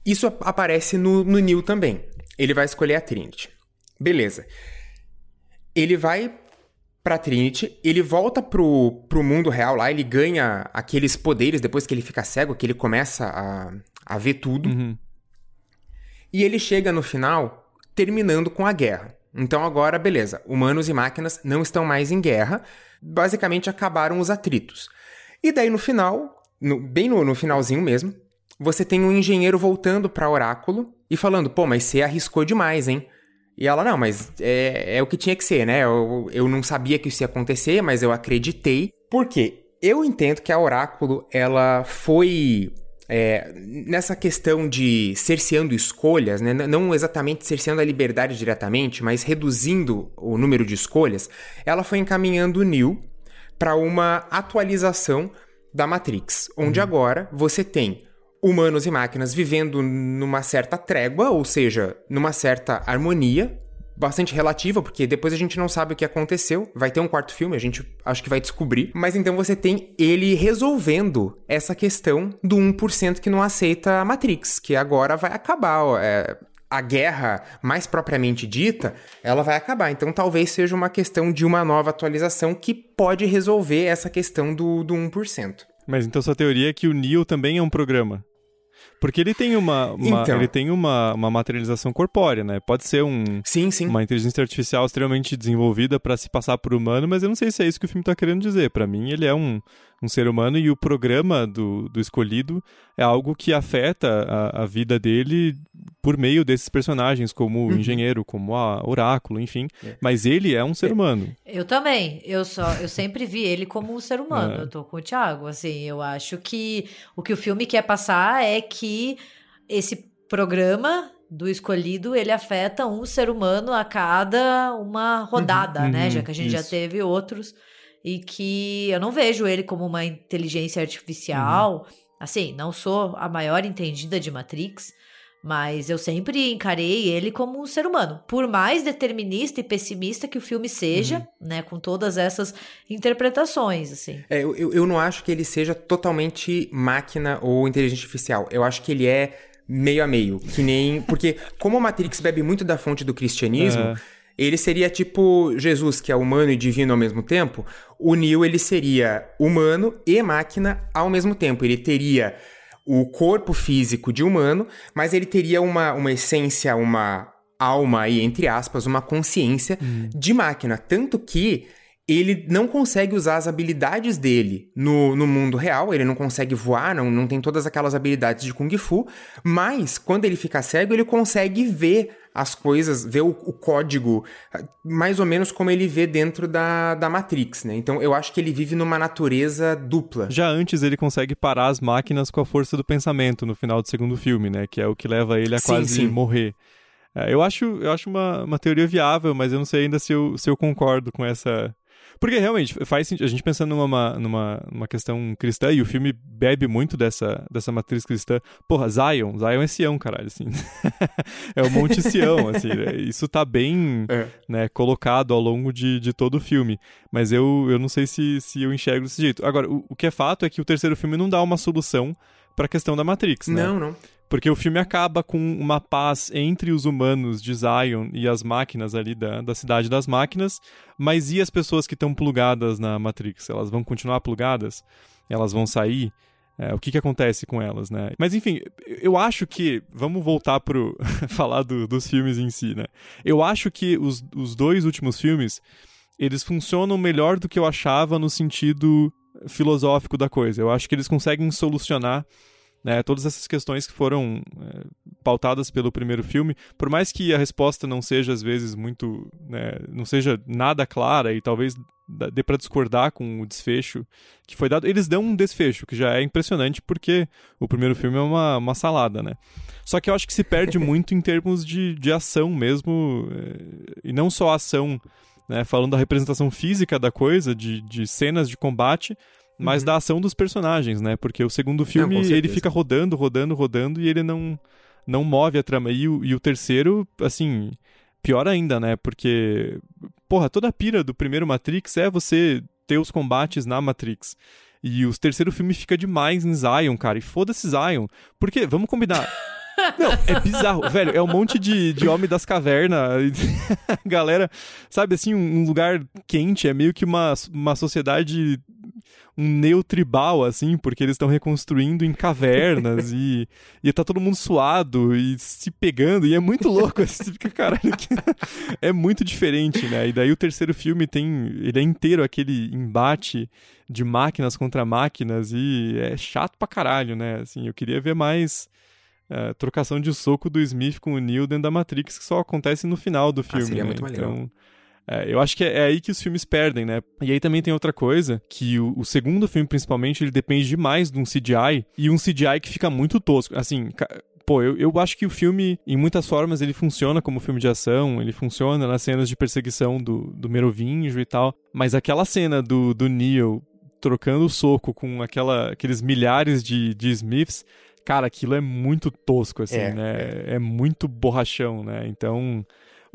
Isso aparece no, no Neil também. Ele vai escolher a Trinity. Beleza. Ele vai pra Trinity, ele volta pro, pro mundo real lá, ele ganha aqueles poderes depois que ele fica cego, que ele começa a, a ver tudo. Uhum. E ele chega no final terminando com a guerra. Então agora, beleza, humanos e máquinas não estão mais em guerra, basicamente acabaram os atritos. E daí no final, no, bem no, no finalzinho mesmo, você tem um engenheiro voltando para Oráculo e falando: pô, mas você arriscou demais, hein? E ela: não, mas é, é o que tinha que ser, né? Eu, eu não sabia que isso ia acontecer, mas eu acreditei. Por quê? Eu entendo que a Oráculo ela foi é, nessa questão de cerceando escolhas, né? não exatamente cerceando a liberdade diretamente, mas reduzindo o número de escolhas, ela foi encaminhando o Neo para uma atualização da Matrix, onde uhum. agora você tem humanos e máquinas vivendo numa certa trégua, ou seja, numa certa harmonia, bastante relativa, porque depois a gente não sabe o que aconteceu. Vai ter um quarto filme, a gente acho que vai descobrir. Mas então você tem ele resolvendo essa questão do 1% que não aceita a Matrix, que agora vai acabar. É, a guerra mais propriamente dita, ela vai acabar. Então talvez seja uma questão de uma nova atualização que pode resolver essa questão do, do 1%. Mas então sua teoria é que o Neo também é um programa? Porque ele tem uma, uma então. ele tem uma, uma materialização corpórea, né? Pode ser um, sim, sim. uma inteligência artificial extremamente desenvolvida para se passar por humano, mas eu não sei se é isso que o filme está querendo dizer. Para mim, ele é um, um ser humano e o programa do, do escolhido é algo que afeta a, a vida dele por meio desses personagens, como o uhum. engenheiro, como a oráculo, enfim. É. Mas ele é um ser humano. Eu também. Eu só, eu sempre vi ele como um ser humano. É. Eu tô com o Thiago. Assim, eu acho que o que o filme quer passar é que esse programa do escolhido, ele afeta um ser humano a cada uma rodada, uhum, né? Uhum, Já que a gente isso. já teve outros e que eu não vejo ele como uma inteligência artificial. Uhum. Assim, não sou a maior entendida de Matrix, mas eu sempre encarei ele como um ser humano. Por mais determinista e pessimista que o filme seja, uhum. né? Com todas essas interpretações, assim. É, eu, eu não acho que ele seja totalmente máquina ou inteligência artificial. Eu acho que ele é meio a meio. Que nem. Porque, como a Matrix bebe muito da fonte do cristianismo. É ele seria tipo Jesus, que é humano e divino ao mesmo tempo. O Neo, ele seria humano e máquina ao mesmo tempo. Ele teria o corpo físico de humano, mas ele teria uma, uma essência, uma alma aí, entre aspas, uma consciência hum. de máquina. Tanto que ele não consegue usar as habilidades dele no, no mundo real, ele não consegue voar, não, não tem todas aquelas habilidades de Kung Fu, mas quando ele fica cego, ele consegue ver as coisas, ver o, o, código mais ou menos como ele vê dentro da, da Matrix, né? Então eu acho que ele vive numa natureza dupla. Já antes ele consegue parar as máquinas com a força do pensamento no final do segundo filme, né? Que é o que leva ele a sim, quase sim. morrer. É, eu acho, eu acho uma, uma teoria viável, mas eu não sei ainda se eu, se eu concordo com essa, porque realmente faz sentido. A gente pensando numa, numa, numa questão cristã, e o filme bebe muito dessa, dessa matriz cristã. Porra, Zion, Zion é Sião, caralho, assim. é o Monte Sião, assim. Né? Isso tá bem é. né, colocado ao longo de, de todo o filme. Mas eu, eu não sei se, se eu enxergo desse jeito. Agora, o, o que é fato é que o terceiro filme não dá uma solução para a questão da Matrix, né? Não, não. Porque o filme acaba com uma paz entre os humanos de Zion e as máquinas ali da, da cidade das máquinas, mas e as pessoas que estão plugadas na Matrix? Elas vão continuar plugadas? Elas vão sair? É, o que, que acontece com elas, né? Mas enfim, eu acho que. Vamos voltar pro. falar do, dos filmes em si, né? Eu acho que os, os dois últimos filmes eles funcionam melhor do que eu achava no sentido filosófico da coisa. Eu acho que eles conseguem solucionar né? Todas essas questões que foram é, pautadas pelo primeiro filme, por mais que a resposta não seja às vezes muito, né, não seja nada clara e talvez dê para discordar com o desfecho que foi dado, eles dão um desfecho que já é impressionante porque o primeiro filme é uma, uma salada, né? Só que eu acho que se perde muito em termos de, de ação mesmo, é, e não só ação, né, falando da representação física da coisa, de, de cenas de combate, mas uhum. da ação dos personagens, né? Porque o segundo filme, não, ele fica rodando, rodando, rodando e ele não, não move a trama. E o, e o terceiro, assim, pior ainda, né? Porque, porra, toda a pira do primeiro Matrix é você ter os combates na Matrix. E o terceiro filme fica demais em Zion, cara. E foda-se Zion. Porque, vamos combinar. Não, é bizarro, velho. É um monte de, de homem das cavernas. Galera, sabe assim, um lugar quente. É meio que uma, uma sociedade um neotribal, assim, porque eles estão reconstruindo em cavernas e, e tá todo mundo suado e se pegando, e é muito louco, assim, você fica, caralho, que... é muito diferente, né? E daí o terceiro filme tem, ele é inteiro aquele embate de máquinas contra máquinas e é chato pra caralho, né? Assim, eu queria ver mais... Uh, trocação de soco do Smith com o Neo dentro da Matrix, que só acontece no final do filme. Ah, seria né? muito então, legal. É, eu acho que é, é, aí que os filmes perdem, né? E aí também tem outra coisa, que o, o, segundo filme, principalmente, ele depende demais de um CGI, e um CGI que fica muito tosco. Assim, pô, eu, eu acho que o filme, em muitas formas, ele funciona como filme de ação, ele funciona nas cenas de perseguição do, do Merovingio e tal, mas aquela cena do, do Neo trocando o soco com aquela, aqueles milhares de, de Smiths, cara, aquilo é muito tosco, assim, é, né? É. é muito borrachão, né? Então...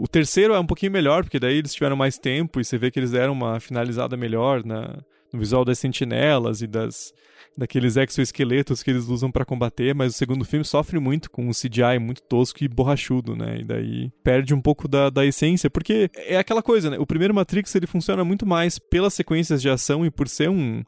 O terceiro é um pouquinho melhor, porque daí eles tiveram mais tempo e você vê que eles deram uma finalizada melhor na, no visual das sentinelas e das daqueles exoesqueletos que eles usam para combater, mas o segundo filme sofre muito com um CGI muito tosco e borrachudo, né? E daí perde um pouco da, da essência, porque é aquela coisa, né? O primeiro Matrix ele funciona muito mais pelas sequências de ação e por ser um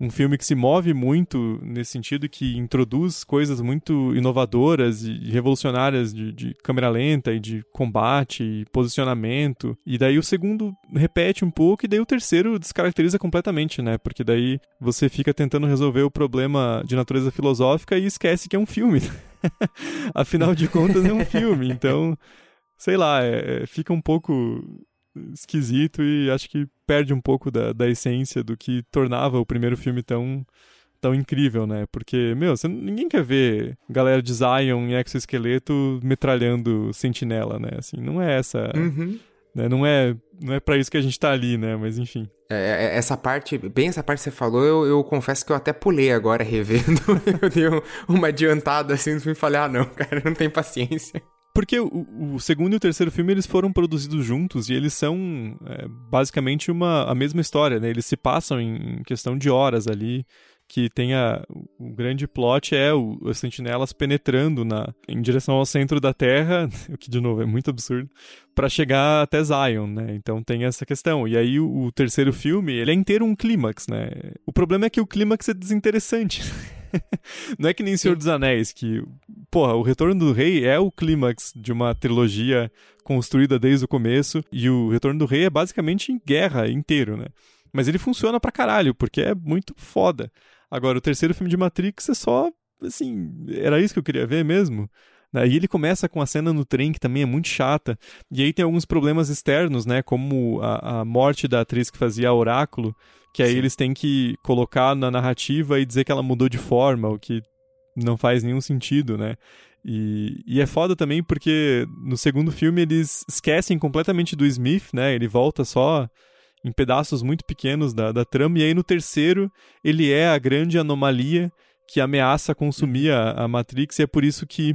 um filme que se move muito nesse sentido, que introduz coisas muito inovadoras e revolucionárias de, de, câmera lenta e de combate e posicionamento. E daí o segundo repete um pouco e daí o terceiro descaracteriza completamente, né? Porque daí você fica tentando resolver o problema de natureza filosófica e esquece que é um filme. Afinal de contas é um filme, então sei lá, é, fica um pouco esquisito e acho que perde um pouco da, da essência do que tornava o primeiro filme tão tão incrível, né? Porque, meu, você, ninguém quer ver galera de Zion e exoesqueleto metralhando sentinela, né? Assim, não é essa... Uhum. Né? Não é não é para isso que a gente tá ali, né? Mas enfim. É, é, essa parte, bem essa parte que você falou, eu, eu confesso que eu até pulei agora revendo. eu dei uma adiantada assim e falei, ah não, cara, não tem paciência. Porque o, o, segundo e o terceiro filme eles foram produzidos juntos e eles são é, basicamente uma, a mesma história, né? Eles se passam em questão de horas ali que tem a, o grande plot é o, as sentinelas penetrando na, em direção ao centro da Terra, o que de novo é muito absurdo, para chegar até Zion, né? Então tem essa questão. E aí o, o, terceiro filme, ele é inteiro um clímax, né? O problema é que o clímax é desinteressante. Não é que nem Senhor dos Anéis, que, porra, o Retorno do Rei é o clímax de uma trilogia construída desde o começo, e o Retorno do Rei é basicamente em guerra inteiro, né? Mas ele funciona pra caralho, porque é muito foda. Agora, o terceiro filme de Matrix é só, assim, era isso que eu queria ver mesmo. Né? E ele começa com a cena no trem, que também é muito chata. E aí tem alguns problemas externos, né? Como a, a morte da atriz que fazia Oráculo, que aí Sim. eles têm que colocar na narrativa e dizer que ela mudou de forma, o que não faz nenhum sentido, né? E, e é foda também porque no segundo filme eles esquecem completamente do Smith, né? Ele volta só em pedaços muito pequenos da, da trama, e aí no terceiro ele é a grande anomalia que ameaça consumir a, a Matrix, e é por isso que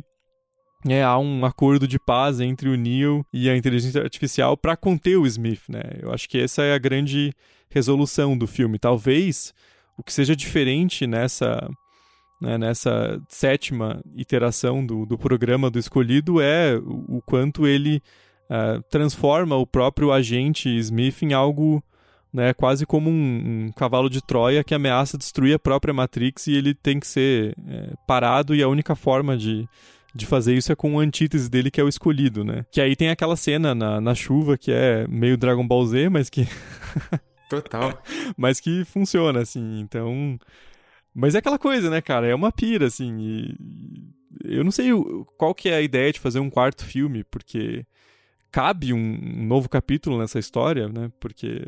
é, há um acordo de paz entre o Neo e a inteligência artificial para conter o Smith, né? Eu acho que essa é a grande resolução do filme. Talvez o que seja diferente nessa né, nessa sétima iteração do, do programa do escolhido é o, o quanto ele uh, transforma o próprio agente Smith em algo né, quase como um, um, cavalo de Troia que ameaça destruir a própria Matrix e ele tem que ser é, parado e a única forma de de fazer isso é com o antítese dele, que é o escolhido, né? Que aí tem aquela cena na, na chuva que é meio Dragon Ball Z, mas que. Total. mas que funciona, assim. Então. Mas é aquela coisa, né, cara? É uma pira, assim. E eu não sei qual que é a ideia de fazer um quarto filme, porque cabe um novo capítulo nessa história, né? Porque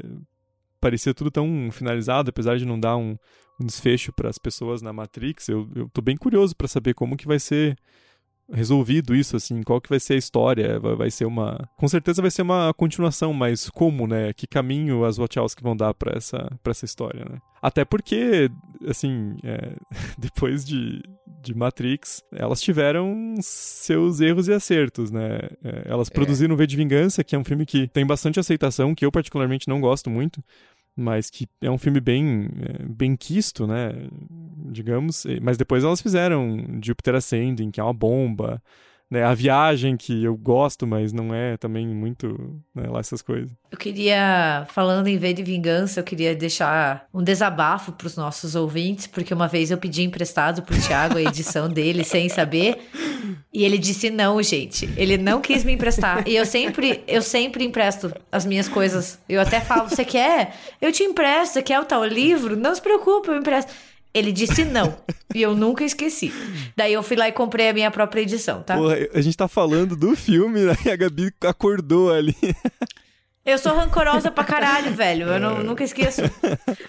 parecia tudo tão finalizado, apesar de não dar um, um desfecho para as pessoas na Matrix. Eu, eu tô bem curioso para saber como que vai ser resolvido isso, assim, qual que vai ser a história, vai, vai, ser uma... Com certeza vai ser uma continuação, mas como, né? Que caminho as Wachowski vão dar para essa, pra essa história, né? Até porque, assim, é, depois de, de Matrix, elas tiveram seus erros e acertos, né? É, elas é. produziram V de Vingança, que é um filme que tem bastante aceitação, que eu particularmente não gosto muito, mas que é um filme bem, é, bem quisto, né? Digamos. Mas depois elas fizeram Jupiter Ascending, que é uma bomba né, a viagem que eu gosto, mas não é também muito né, lá essas coisas. Eu queria, falando em V de Vingança, eu queria deixar um desabafo para os nossos ouvintes, porque uma vez eu pedi emprestado pro Thiago a edição dele sem saber, e ele disse não, gente. Ele não quis me emprestar. E eu sempre, eu sempre empresto as minhas coisas. Eu até falo, você quer? Eu te empresto, você quer o tal livro? Não se preocupe, eu empresto. Ele disse não. e eu nunca esqueci. Daí eu fui lá e comprei a minha própria edição, tá? Porra, a gente tá falando do filme, né? E a Gabi acordou ali. Eu sou rancorosa pra caralho, velho. Eu não, nunca esqueço.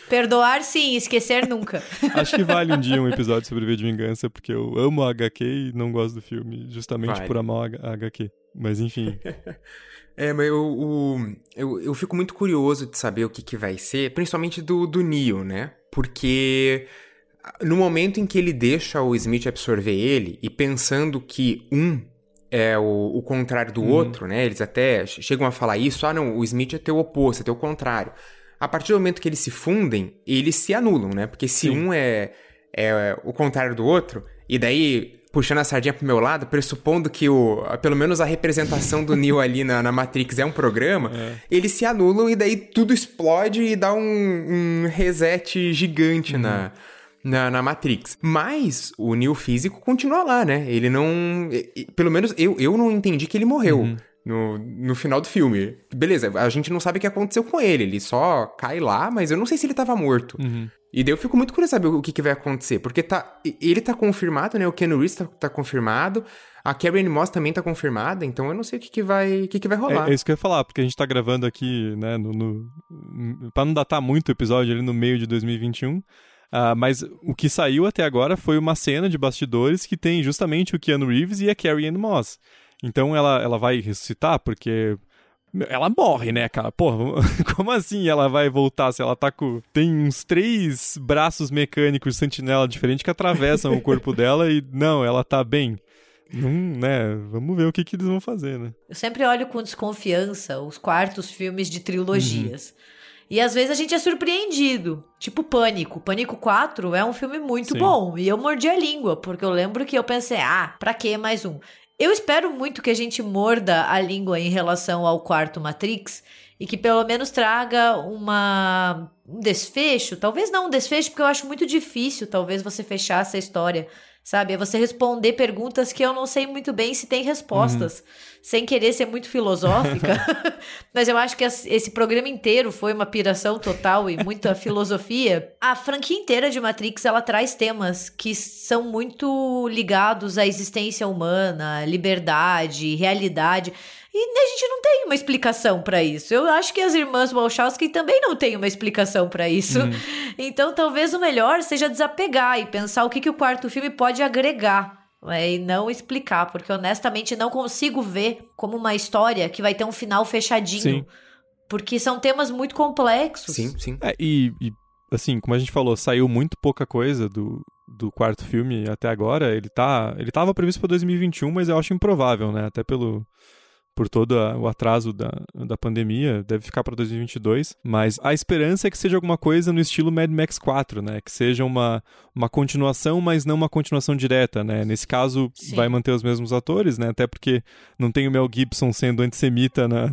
Perdoar sim, esquecer nunca. Acho que vale um dia um episódio sobre V de Vingança, porque eu amo a HQ e não gosto do filme, justamente vale. por amar a HQ. Mas enfim. É, mas eu, eu, eu, fico muito curioso de saber o que, que vai ser, principalmente do, do Neo, né? Porque no momento em que ele deixa o Smith absorver ele e pensando que um é o, o contrário do uhum. outro, né? Eles até chegam a falar isso, ah não, o Smith é teu oposto, é teu contrário. A partir do momento que eles se fundem, eles se anulam, né? Porque se Sim. um é, é o contrário do outro, e daí puxando a sardinha pro meu lado, pressupondo que o, pelo menos a representação do Neo ali na, na Matrix é um programa, é. eles se anulam e daí tudo explode e dá um, um reset gigante uhum. na, na, na Matrix. Mas o Neo físico continua lá, né? Ele não. Pelo menos eu, eu não entendi que ele morreu. Uhum. No, no final do filme. Beleza, a gente não sabe o que aconteceu com ele. Ele só cai lá, mas eu não sei se ele tava morto. Uhum. E daí eu fico muito curioso saber o que, que, vai acontecer. Porque tá, ele tá confirmado, né? O Ken Reeves tá, tá confirmado. A Karen Moss também tá confirmada, então eu não sei o que, que, vai, o que, que vai rolar. É, é, isso que eu ia falar, porque a gente tá gravando aqui, né, no, no, pra não datar muito o episódio ali no meio de 2021. Uh, mas o que saiu até agora foi uma cena de bastidores que tem justamente o Keanu Reeves e a Carrie Ann Moss. Então ela, ela vai ressuscitar, porque ela morre, né, cara? Porra, como assim ela vai voltar se ela tá com. Tem uns três braços mecânicos de sentinela diferentes que atravessam o corpo dela e não, ela tá bem. Hum, né? Vamos ver o que, que eles vão fazer, né? Eu sempre olho com desconfiança os quartos filmes de trilogias. Uhum. E às vezes a gente é surpreendido. Tipo Pânico. Pânico 4 é um filme muito Sim. bom. E eu mordi a língua, porque eu lembro que eu pensei, ah, pra que mais um? Eu espero muito que a gente morda a língua em relação ao quarto Matrix e que pelo menos traga uma um desfecho, talvez não um desfecho, porque eu acho muito difícil talvez você fechar essa história sabe? É você responder perguntas que eu não sei muito bem se tem respostas, uhum. sem querer ser muito filosófica. Mas eu acho que esse programa inteiro foi uma piração total e muita filosofia. A franquia inteira de Matrix, ela traz temas que são muito ligados à existência humana, liberdade, realidade. E a gente não tem uma explicação para isso. Eu acho que as irmãs Wachowski também não têm uma explicação para isso. Uhum. Então, talvez o melhor seja desapegar e pensar o que, que o quarto filme pode agregar. Né, e não explicar, porque honestamente não consigo ver como uma história que vai ter um final fechadinho. Sim. Porque são temas muito complexos. Sim, sim. É, e, e, assim, como a gente falou, saiu muito pouca coisa do, do quarto filme até agora. Ele tá. Ele tava previsto para 2021, mas eu acho improvável, né? Até pelo por todo o atraso da, da pandemia, deve ficar para 2022, mas a esperança é que seja alguma coisa no estilo Mad Max 4, né? Que seja uma, uma continuação, mas não uma continuação direta, né? Nesse caso, Sim. vai manter os mesmos atores, né? Até porque não tem o Mel Gibson sendo antissemita na,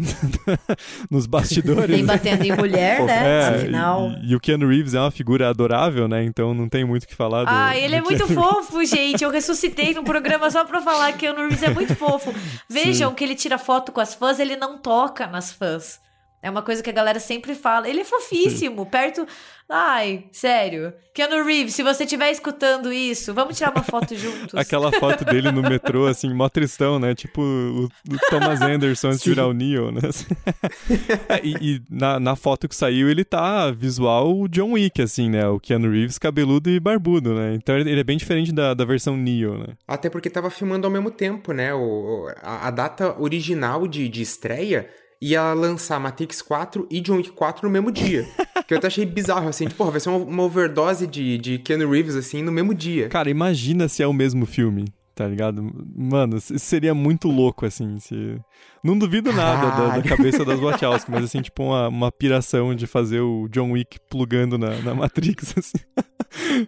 nos bastidores. Nem batendo em mulher, né? É, Afinal... E, e, o Keanu Reeves é uma figura adorável, né? Então não tem muito o que falar. Do, ah, ele é muito fofo, gente. Eu ressuscitei no programa só pra falar que o Keanu Reeves é muito fofo. Vejam Sim. que ele tira foto com as fãs, ele não toca nas fãs. É uma coisa que a galera sempre fala. Ele é fofíssimo, Sim. perto. Ai, sério. Keanu Reeves, se você estiver escutando isso, vamos tirar uma foto juntos. Aquela foto dele no metrô, assim, mó tristão, né? Tipo o, o Thomas Anderson antes de virar o Neo, né? e, e na, na, foto que saiu, ele tá visual John Wick, assim, né? O Keanu Reeves cabeludo e barbudo, né? Então ele é bem diferente da, da versão Neo, né? Até porque tava filmando ao mesmo tempo, né? O, a, a data original de, de estreia ia lançar Matrix 4 e John Wick 4 no mesmo dia. que eu até achei bizarro, assim, tipo, porra, vai ser uma, uma overdose de, de Keanu Reeves, assim, no mesmo dia. Cara, imagina se é o mesmo filme, tá ligado? Mano, seria muito louco, assim, se... Não duvido nada da, da, cabeça das Wachowski, mas assim, tipo uma, uma piração de fazer o John Wick plugando na, na Matrix, assim.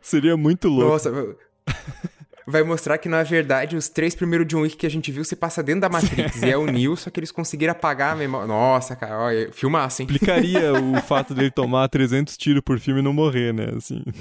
seria muito louco. Nossa, vai mostrar que, na verdade, os três primeiros John Wick que a gente viu se passa dentro da Matrix. e é o Neo, só que eles conseguiram apagar a memória. Nossa, cara, olha, filmaço, hein? Explicaria o fato dele tomar 300 tiros por filme e não morrer, né? Assim.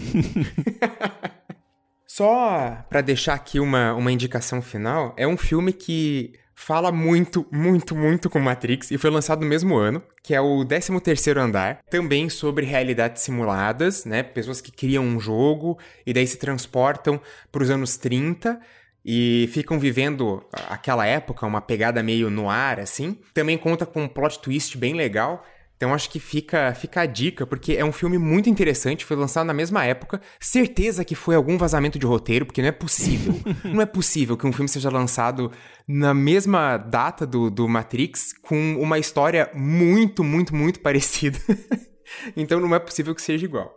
Só para deixar aqui uma, uma indicação final, é um filme que fala muito, muito, muito com Matrix e foi lançado no mesmo ano, que é o 13º Andar, também sobre realidades simuladas, né? Pessoas que criam um jogo e daí se transportam para os anos 30 e ficam vivendo aquela época, uma pegada meio no ar, assim. Também conta com um plot twist bem legal. Então acho que fica, fica a dica, porque é um filme muito interessante, foi lançado na mesma época. Certeza que foi algum vazamento de roteiro, porque não é possível. não é possível que um filme seja lançado na mesma data do, do Matrix, com uma história muito, muito, muito parecida. então não é possível que seja igual.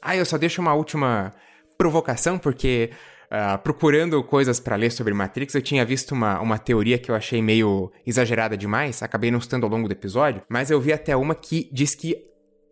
Ah, eu só deixo uma última provocação, porque Uh, procurando coisas para ler sobre Matrix, eu tinha visto uma, uma teoria que eu achei meio exagerada demais, acabei não citando ao longo do episódio, mas eu vi até uma que diz que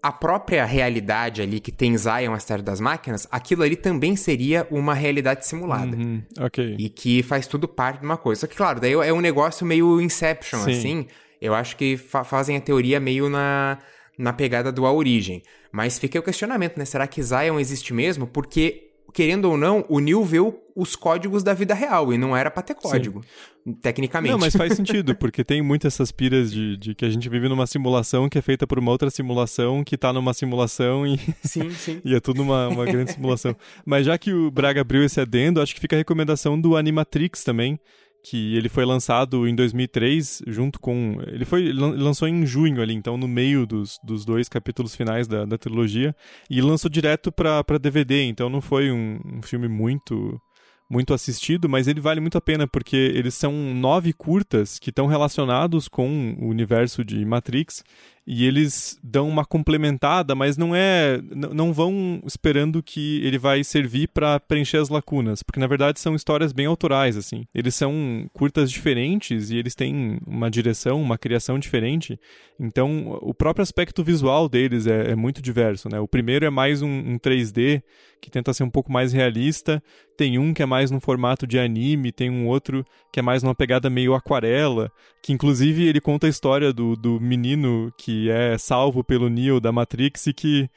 a própria realidade ali que tem Zion, a cidade das máquinas, aquilo ali também seria uma realidade simulada. Uhum, ok. E que faz tudo parte de uma coisa. Só que, claro, daí é um negócio meio Inception, Sim. assim. Eu acho que fa fazem a teoria meio na, na pegada do A Origem. Mas fica o questionamento, né? Será que Zion existe mesmo? Porque querendo ou não, o Neil vê os códigos da vida real e não era pra ter código, Sim. tecnicamente. Não, mas faz sentido, porque tem muitas essas piras de, de, que a gente vive numa simulação que é feita por uma outra simulação que tá numa simulação e. Sim, sim. e é tudo uma, uma grande simulação. Mas já que o Braga abriu esse adendo, acho que fica a recomendação do Animatrix também que ele foi lançado em 2003 junto com ele foi lançou em junho ali então no meio dos, dos dois capítulos finais da, da trilogia e lançou direto para DVD então não foi um, um filme muito muito assistido, mas ele vale muito a pena porque eles são nove curtas que estão relacionados com o universo de Matrix e eles dão uma complementada, mas não é não vão esperando que ele vai servir para preencher as lacunas, porque na verdade são histórias bem autorais assim. Eles são curtas diferentes e eles têm uma direção, uma criação diferente. Então, o próprio aspecto visual deles é, é muito diverso, né? O primeiro é mais um, um 3D que tenta ser um pouco mais realista. Tem um que é mais no formato de anime, tem um outro que é mais numa pegada meio aquarela, que inclusive ele conta a história do, do menino que que é salvo pelo Neo da Matrix e que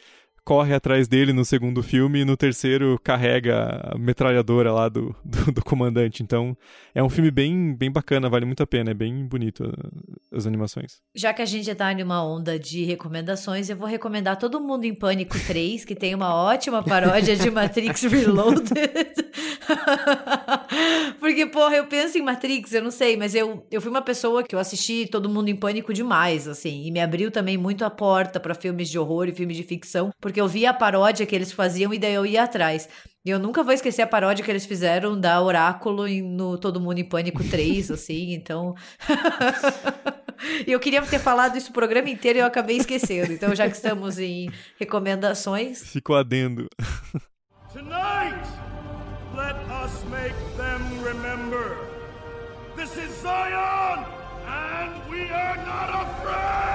corre atrás dele no segundo filme e no terceiro carrega a metralhadora lá do, do, do, comandante. Então é um filme bem, bem bacana, vale muito a pena, é bem bonito uh, as animações. Já que a gente tá numa onda de recomendações, eu vou recomendar Todo Mundo em Pânico 3, que tem uma ótima paródia de Matrix Reloaded. Porque, porra, eu penso em Matrix, eu não sei, mas eu, eu fui uma pessoa que eu assisti Todo Mundo em Pânico demais, assim, e me abriu também muito a porta para filmes de horror e filmes de ficção, porque porque eu via a paródia que eles faziam e daí eu ia atrás. E eu nunca vou esquecer a paródia que eles fizeram da Oráculo no Todo Mundo em Pânico 3, assim, então. e eu queria ter falado isso o programa inteiro e eu acabei esquecendo. Então, já que estamos em recomendações. Ficou adendo. Tonight, let us make them remember. This is Zion, and we are not afraid!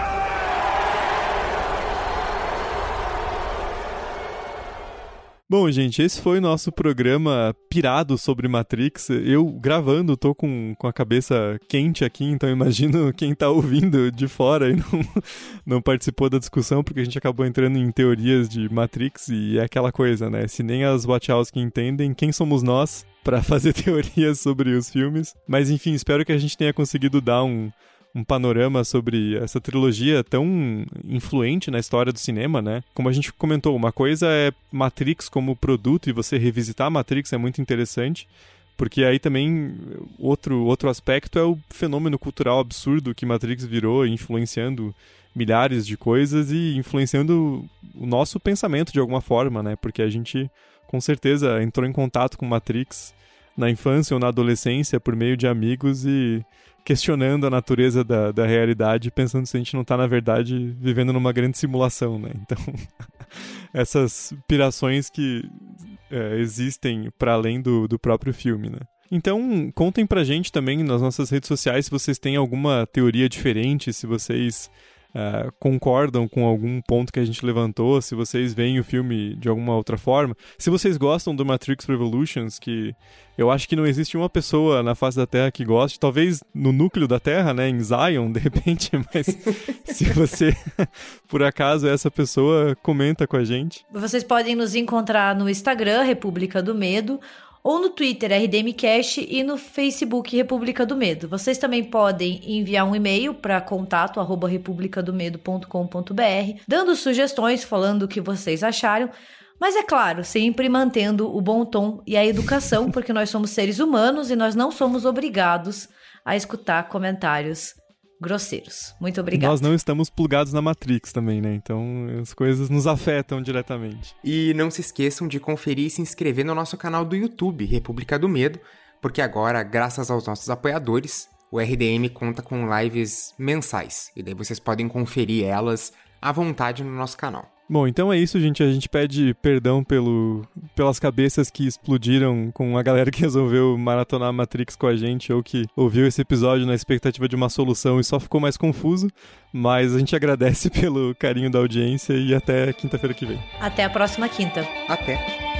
Bom, gente, esse foi o nosso programa pirado sobre Matrix. Eu gravando, tô com, com a cabeça quente aqui, então imagino quem tá ouvindo de fora e não, não participou da discussão, porque a gente acabou entrando em teorias de Matrix e é aquela coisa, né? Se nem as Wachowski entendem, quem somos nós para fazer teorias sobre os filmes? Mas enfim, espero que a gente tenha conseguido dar um um panorama sobre essa trilogia tão influente na história do cinema, né? Como a gente comentou, uma coisa é Matrix como produto e você revisitar Matrix é muito interessante. Porque aí também outro, outro aspecto é o fenômeno cultural absurdo que Matrix virou, influenciando milhares de coisas e influenciando o nosso pensamento de alguma forma, né? Porque a gente com certeza entrou em contato com Matrix na infância ou na adolescência por meio de amigos e questionando a natureza da, da realidade, pensando se a gente não está, na verdade, vivendo numa grande simulação, né? Então, essas pirações que é, existem para além do, do próprio filme, né? Então, contem pra gente também nas nossas redes sociais se vocês têm alguma teoria diferente, se vocês uh, concordam com algum ponto que a gente levantou, se vocês veem o filme de alguma outra forma. Se vocês gostam do Matrix Revolutions, que eu acho que não existe uma pessoa na face da Terra que goste, talvez no núcleo da Terra, né, em Zion, de repente, mas se você, por acaso, é essa pessoa, comenta com a gente. Vocês podem nos encontrar no Instagram, República do Medo, ou no Twitter RDMcast e no Facebook República do Medo. Vocês também podem enviar um e-mail para contato@republicadomedo.com.br, dando sugestões, falando o que vocês acharam. Mas é claro, sempre mantendo o bom tom e a educação, porque nós somos seres humanos e nós não somos obrigados a escutar comentários grosseiros. Muito obrigado. Nós não estamos plugados na Matrix também, né? Então as coisas nos afetam diretamente. E não se esqueçam de conferir e se inscrever no nosso canal do YouTube, República do Medo, porque agora, graças aos nossos apoiadores, o RDM conta com lives mensais. E daí vocês podem conferir elas à vontade no nosso canal. Bom, então é isso, gente. A gente pede perdão pelo, pelas cabeças que explodiram com a galera que resolveu maratonar Matrix com a gente ou que ouviu esse episódio na expectativa de uma solução e só ficou mais confuso. Mas a gente agradece pelo carinho da audiência e até quinta-feira que vem. Até a próxima quinta. Até.